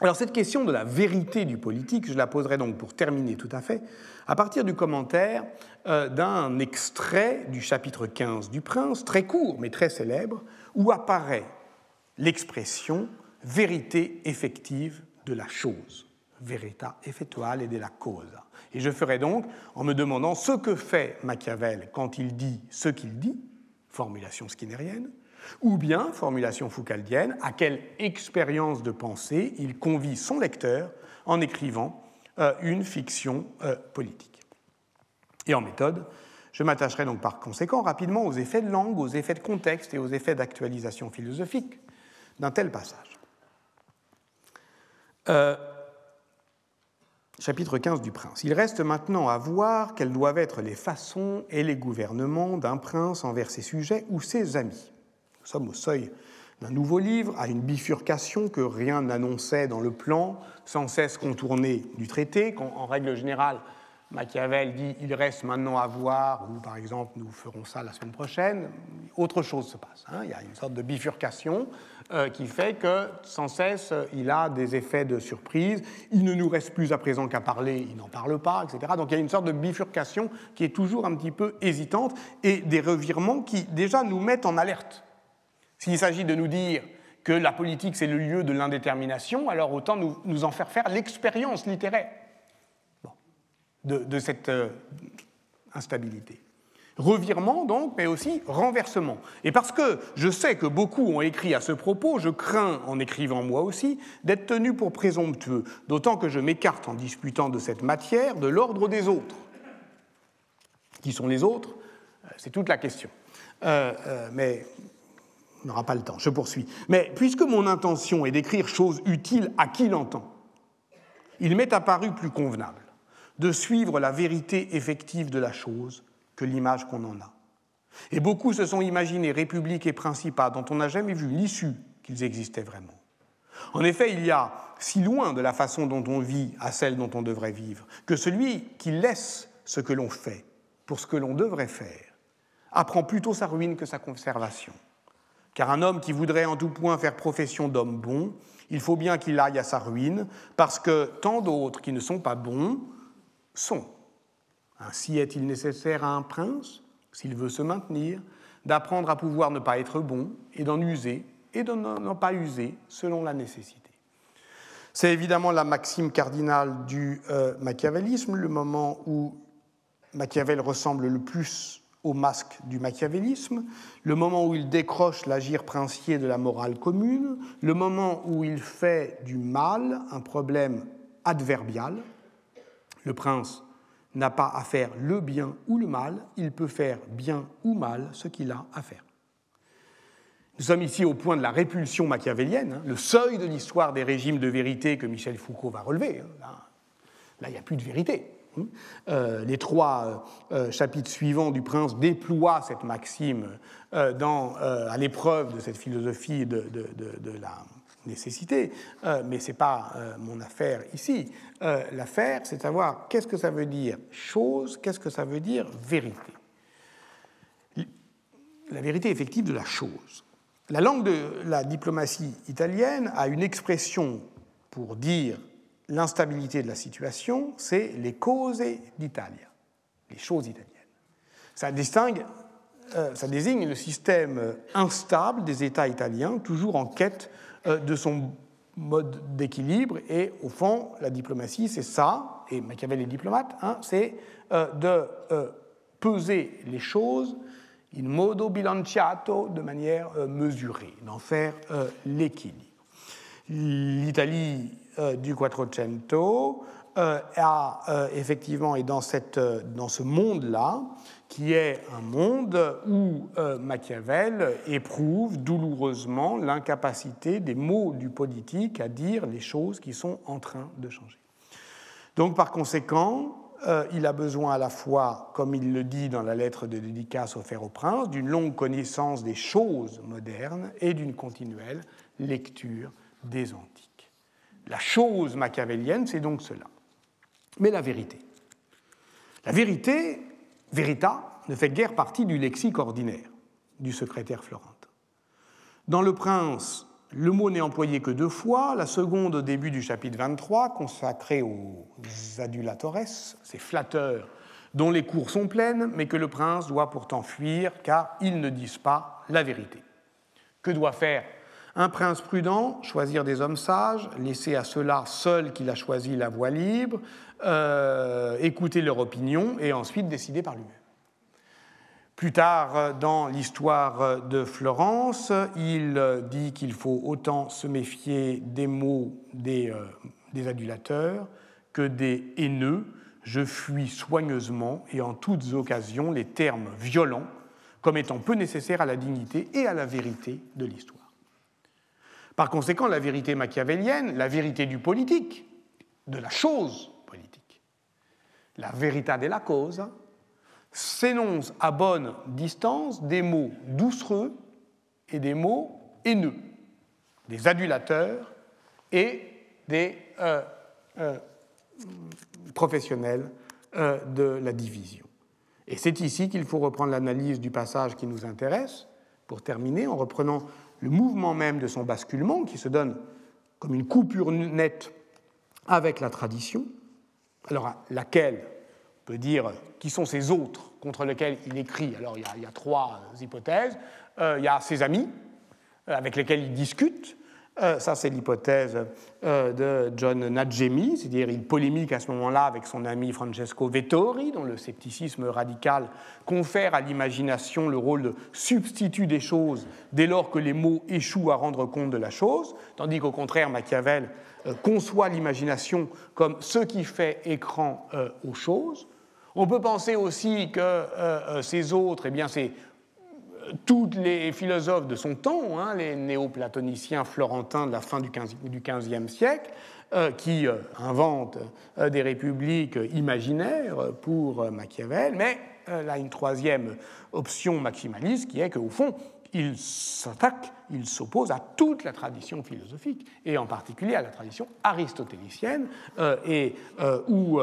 Speaker 2: Alors cette question de la vérité du politique, je la poserai donc pour terminer tout à fait, à partir du commentaire euh, d'un extrait du chapitre 15 du Prince, très court mais très célèbre, où apparaît l'expression vérité effective de la chose, verita effettuale de la causa. Et je ferai donc en me demandant ce que fait Machiavel quand il dit ce qu'il dit, formulation skinnerienne, ou bien, formulation foucaldienne, à quelle expérience de pensée il convie son lecteur en écrivant euh, une fiction euh, politique. Et en méthode, je m'attacherai donc par conséquent rapidement aux effets de langue, aux effets de contexte et aux effets d'actualisation philosophique d'un tel passage. Euh, chapitre 15 du Prince. Il reste maintenant à voir quelles doivent être les façons et les gouvernements d'un prince envers ses sujets ou ses amis. Nous sommes au seuil d'un nouveau livre, à une bifurcation que rien n'annonçait dans le plan, sans cesse contournée du traité, en règle générale, Machiavel dit il reste maintenant à voir, ou par exemple nous ferons ça la semaine prochaine, autre chose se passe. Hein. Il y a une sorte de bifurcation euh, qui fait que sans cesse il a des effets de surprise, il ne nous reste plus à présent qu'à parler, il n'en parle pas, etc. Donc il y a une sorte de bifurcation qui est toujours un petit peu hésitante et des revirements qui déjà nous mettent en alerte. S'il s'agit de nous dire que la politique c'est le lieu de l'indétermination, alors autant nous, nous en faire faire l'expérience littéraire de, cette euh, instabilité. Revirement, donc, mais aussi renversement. Et parce que je sais que beaucoup ont écrit à ce propos, je crains, en écrivant moi aussi, d'être tenu pour présomptueux, d'autant que je m'écarte en disputant de cette matière de l'ordre des autres. Qui sont les autres euh, C'est toute la question. Euh, mais on n'aura pas le temps, je poursuis. Mais puisque mon intention est d'écrire choses utiles à qui l'entend, il m'est apparu plus convenable de suivre la vérité effective de la chose que l'image qu'on en a. Et beaucoup se sont imaginés républiques et principats dont on n'a jamais vu l'issue qu'ils existaient vraiment. En effet, il y a si loin de la façon dont on vit à celle dont on devrait vivre, que celui qui laisse ce que l'on fait pour ce que l'on devrait faire apprend plutôt sa ruine que sa conservation. Car un homme qui voudrait en tout point faire profession d'homme bon, il faut bien qu'il aille à sa ruine, parce que tant d'autres qui ne sont pas bons sont. Ainsi est-il nécessaire à un prince, s'il veut se maintenir, d'apprendre à pouvoir ne pas être bon et d'en user et de n'en pas user selon la nécessité. C'est évidemment la maxime cardinale du euh, machiavélisme, le moment où Machiavel ressemble le plus au masque du machiavélisme, le moment où il décroche l'agir princier de la morale commune, le moment où il fait du mal un problème adverbial, le prince n'a pas à faire le bien ou le mal, il peut faire bien ou mal ce qu'il a à faire. Nous sommes ici au point de la répulsion machiavélienne, hein, le seuil de l'histoire des régimes de vérité que Michel Foucault va relever. Hein. Là, il n'y a plus de vérité. Hein. Euh, les trois euh, euh, chapitres suivants du Prince déploient cette maxime à l'épreuve de cette philosophie de la nécessité, euh, mais ce n'est pas euh, mon affaire ici. Euh, l'affaire, c'est de savoir qu'est-ce que ça veut dire chose, qu'est-ce que ça veut dire vérité. La vérité effective de la chose. La langue de la diplomatie italienne a une expression pour dire l'instabilité de la situation, c'est les cause d'Italia, les choses italiennes. Ça distingue ça désigne le système instable des États italiens, toujours en quête euh, de son mode d'équilibre. Et au fond, la diplomatie, c'est ça, et Machiavel est diplomate, hein, c'est euh, de euh, peser les choses in modo bilanciato, de manière mesurée, d'en faire l'équilibre. L'Italie du Quattrocento a effectivement, et dans ce monde-là, qui est un monde où euh, Machiavel éprouve douloureusement l'incapacité des mots du politique à dire les choses qui sont en train de changer. Donc par conséquent, euh, il a besoin à la fois, comme il le dit dans la lettre de dédicace offerte au prince, d'une longue connaissance des choses modernes et d'une continuelle lecture des antiques. La chose machiavélienne, c'est donc cela. Mais la vérité. La vérité, Verita ne fait guère partie du lexique ordinaire du secrétaire florentin. Dans Le Prince, le mot n'est employé que deux fois, la seconde au début du chapitre 23, consacrée aux adulatores, ces flatteurs dont les cours sont pleines, mais que le prince doit pourtant fuir car ils ne disent pas la vérité. Que doit faire Un prince prudent, choisir des hommes sages, laisser à ceux-là seuls qu'il a choisi la voie libre, euh, écouter leur opinion et ensuite décider par lui-même. Plus tard dans l'histoire de Florence, il dit qu'il faut autant se méfier des mots des, euh, des adulateurs que des haineux. Je fuis soigneusement et en toutes occasions les termes violents comme étant peu nécessaires à la dignité et à la vérité de l'histoire. Par conséquent, la vérité machiavélienne, la vérité du politique, de la chose politique, la de la cause, s'énonce à bonne distance des mots doucereux et des mots haineux, des adulateurs et des euh, euh, professionnels euh, de la division. Et c'est ici qu'il faut reprendre l'analyse du passage qui nous intéresse, pour terminer, en reprenant le mouvement même de son basculement, qui se donne comme une coupure nette avec la tradition, alors laquelle peut dire qui sont ces autres contre lesquels il écrit? Alors il y a, trois hypothèses. Euh, il y a ses amis euh, avec lesquels il discute, euh, ça, c'est l'hypothèse euh, de John Nadjemi, c'est-à-dire il polémique à ce moment-là avec son ami Francesco Vettori, dont le scepticisme radical confère à l'imagination le rôle de substitut des choses dès lors que les mots échouent à rendre compte de la chose, tandis qu'au contraire, Machiavel euh, conçoit l'imagination comme ce qui fait écran aux choses. On peut penser aussi que ces autres, eh bien, c'est tous les philosophes de son temps, hein, les néoplatoniciens florentins de la fin du XVe siècle, euh, qui euh, inventent euh, des républiques imaginaires pour Machiavel, mais là une troisième option maximaliste qui est qu'au fond, il s'attaque, il s'oppose à toute la tradition philosophique, et en particulier à la tradition aristotélicienne et, ou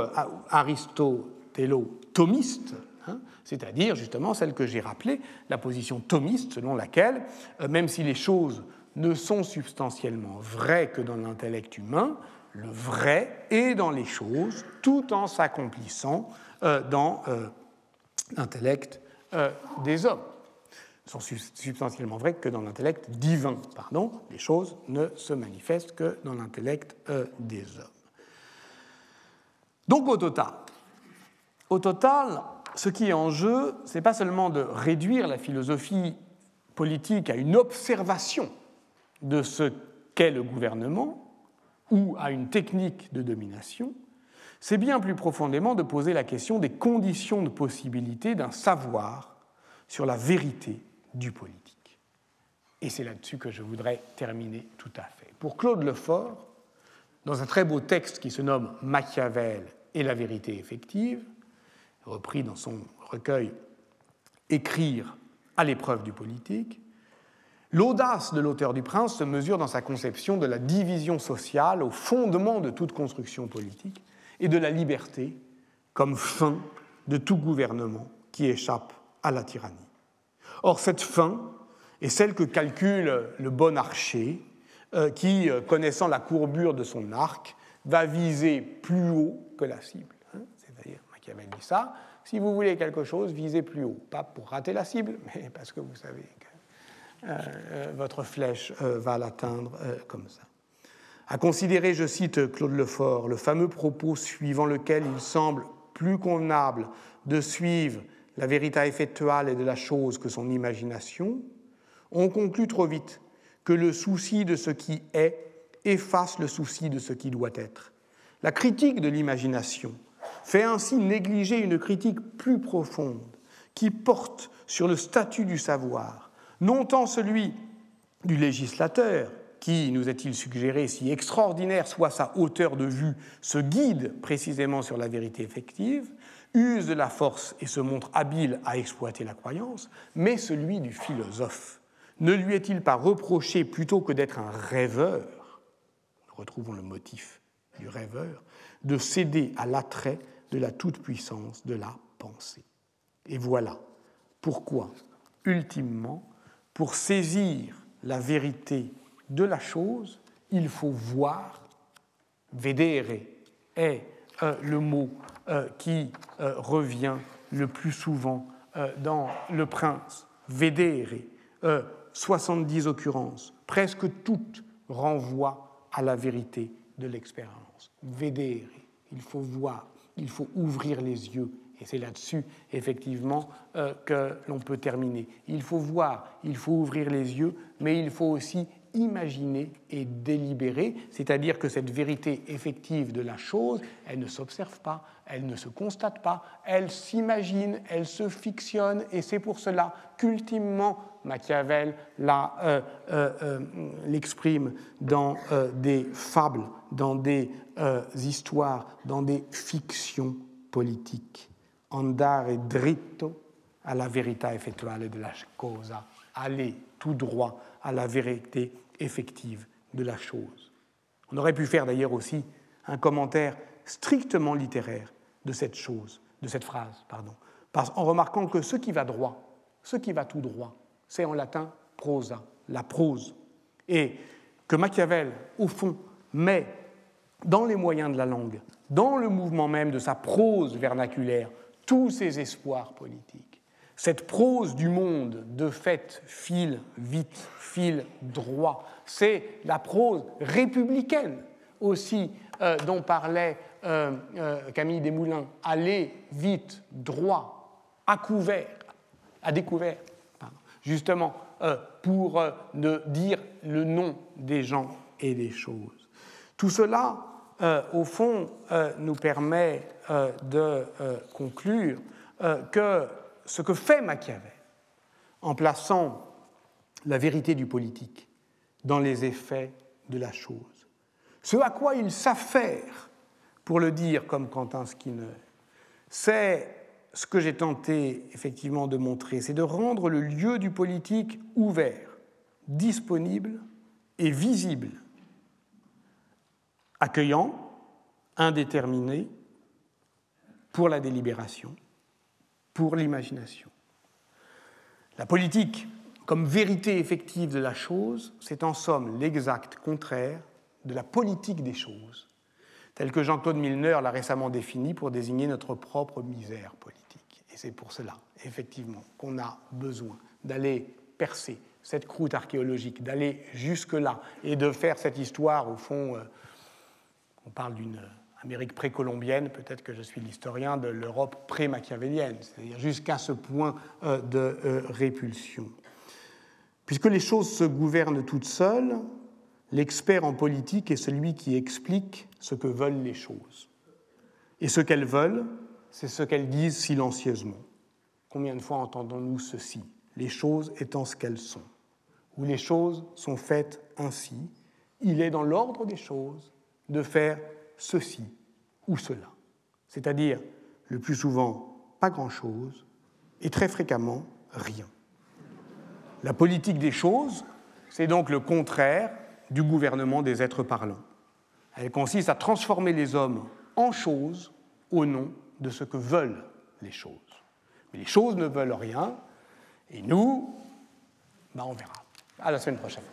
Speaker 2: aristotélo-thomiste, hein, c'est-à-dire justement celle que j'ai rappelée, la position thomiste selon laquelle, euh, même si les choses ne sont substantiellement vraies que dans l'intellect humain, le vrai est dans les choses tout en s'accomplissant euh, dans euh, l'intellect des hommes. Sont substantiellement vraies que dans l'intellect divin, pardon, les choses ne se manifestent que dans l'intellect des hommes. Donc au total, au total, ce qui est en jeu, ce n'est pas seulement de réduire la philosophie politique à une observation de ce qu'est le gouvernement ou à une technique de domination, c'est bien plus profondément de poser la question des conditions de possibilité d'un savoir sur la vérité du politique. Et c'est là-dessus que je voudrais terminer tout à fait. Pour Claude Lefort, dans un très beau texte qui se nomme Machiavel et la vérité effective, repris dans son recueil Écrire à l'épreuve du politique, l'audace de l'auteur du Prince se mesure dans sa conception de la division sociale au fondement de toute construction politique et de la liberté comme fin de tout gouvernement qui échappe à la tyrannie. Or, cette fin est celle que calcule le bon archer euh, qui, euh, connaissant la courbure de son arc, va viser plus haut que la cible. C'est-à-dire, Machiavel dit ça, si vous voulez quelque chose, visez plus haut. Pas pour rater la cible, mais parce que vous savez que euh, euh, votre flèche euh, va l'atteindre comme ça. À considérer, je cite Claude Lefort, le fameux propos suivant lequel il semble plus convenable de suivre la vérité effectuelle et de la chose que son imagination, on conclut trop vite que le souci de ce qui est efface le souci de ce qui doit être. La critique de l'imagination fait ainsi négliger une critique plus profonde qui porte sur le statut du savoir, non tant celui du législateur, qui, nous est-il suggéré, si extraordinaire soit sa hauteur de vue, se guide précisément sur la vérité effective, use de la force et se montre habile à exploiter la croyance, mais celui du philosophe. Ne lui est-il pas reproché plutôt que d'être un rêveur, retrouvons le motif du rêveur, de céder à l'attrait de la toute-puissance de la pensée. Et voilà pourquoi, ultimement, pour saisir la vérité de la chose, il faut voir, vedere est euh, le mot euh, qui euh, revient le plus souvent dans Le Prince, vedere, 70 occurrences, presque toutes renvoient à la vérité de l'expérience. Vedere, il faut voir, il faut ouvrir les yeux. Et c'est là-dessus, effectivement, euh, que l'on peut terminer. Il faut voir, il faut ouvrir les yeux, mais il faut aussi imaginer et délibérer, c'est-à-dire que cette vérité effective de la chose, elle ne s'observe pas, elle ne se constate pas, elle s'imagine, elle se fictionne, et c'est pour cela qu'ultimement Machiavel euh, euh, euh, l'exprime dans des fables, dans des histoires, dans des fictions politiques. Andare dritto alla verità effettuale de la cosa, aller tout droit à la vérité effective de la chose. On aurait pu faire d'ailleurs aussi un commentaire strictement littéraire de cette chose, de cette phrase, pardon, en remarquant que ce qui va droit, ce qui va tout droit, c'est en latin prosa, la prose, et que Machiavel, au fond, met dans les moyens de la langue, dans le mouvement même de sa prose vernaculaire, tous ses espoirs politiques. Cette prose du monde, de fait, file vite, file droit. C'est la prose républicaine aussi euh, dont parlait euh, euh, Camille Desmoulins. Aller vite, droit, à couvert, à découvert justement euh, pour euh, ne dire le nom des gens et des choses. Tout cela, euh, au fond, nous permet de conclure que ce que fait Machiavel en plaçant la vérité du politique dans les effets de la chose, ce à quoi il s'affaire, pour le dire comme Quentin Skinner, c'est ce que j'ai tenté effectivement de montrer, c'est de rendre le lieu du politique ouvert, disponible et visible, accueillant, indéterminé pour la délibération, pour l'imagination. La politique, comme vérité effective de la chose, c'est en somme l'exact contraire de la politique des choses, telle que Jean-Claude Milner l'a récemment définie pour désigner notre propre misère politique c'est pour cela, effectivement, qu'on a besoin d'aller percer cette croûte archéologique, d'aller jusque-là et de faire cette histoire, au fond, euh, on parle d'une Amérique précolombienne, peut-être que je suis l'historien de l'Europe pré-machiavélienne, c'est-à-dire jusqu'à ce point euh, de euh, répulsion. Puisque les choses se gouvernent toutes seules, l'expert en politique est celui qui explique ce que veulent les choses. Et ce qu'elles veulent, c'est ce qu'elles disent silencieusement. Combien de fois entendons-nous ceci? Les choses étant ce qu'elles sont, ou les choses sont faites ainsi, il est dans l'ordre des choses de faire ceci ou cela. C'est-à-dire, le plus souvent, pas grand-chose, et très fréquemment, rien. La politique des choses, c'est donc le contraire du gouvernement des êtres parlants. Elle consiste à transformer les hommes en choses au nom de ce que veulent les choses. Mais les choses ne veulent rien, et nous, ben on verra. À la semaine prochaine.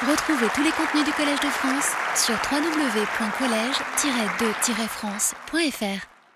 Speaker 1: Retrouvez tous les contenus du Collège de France sur www.colège-2-france.fr.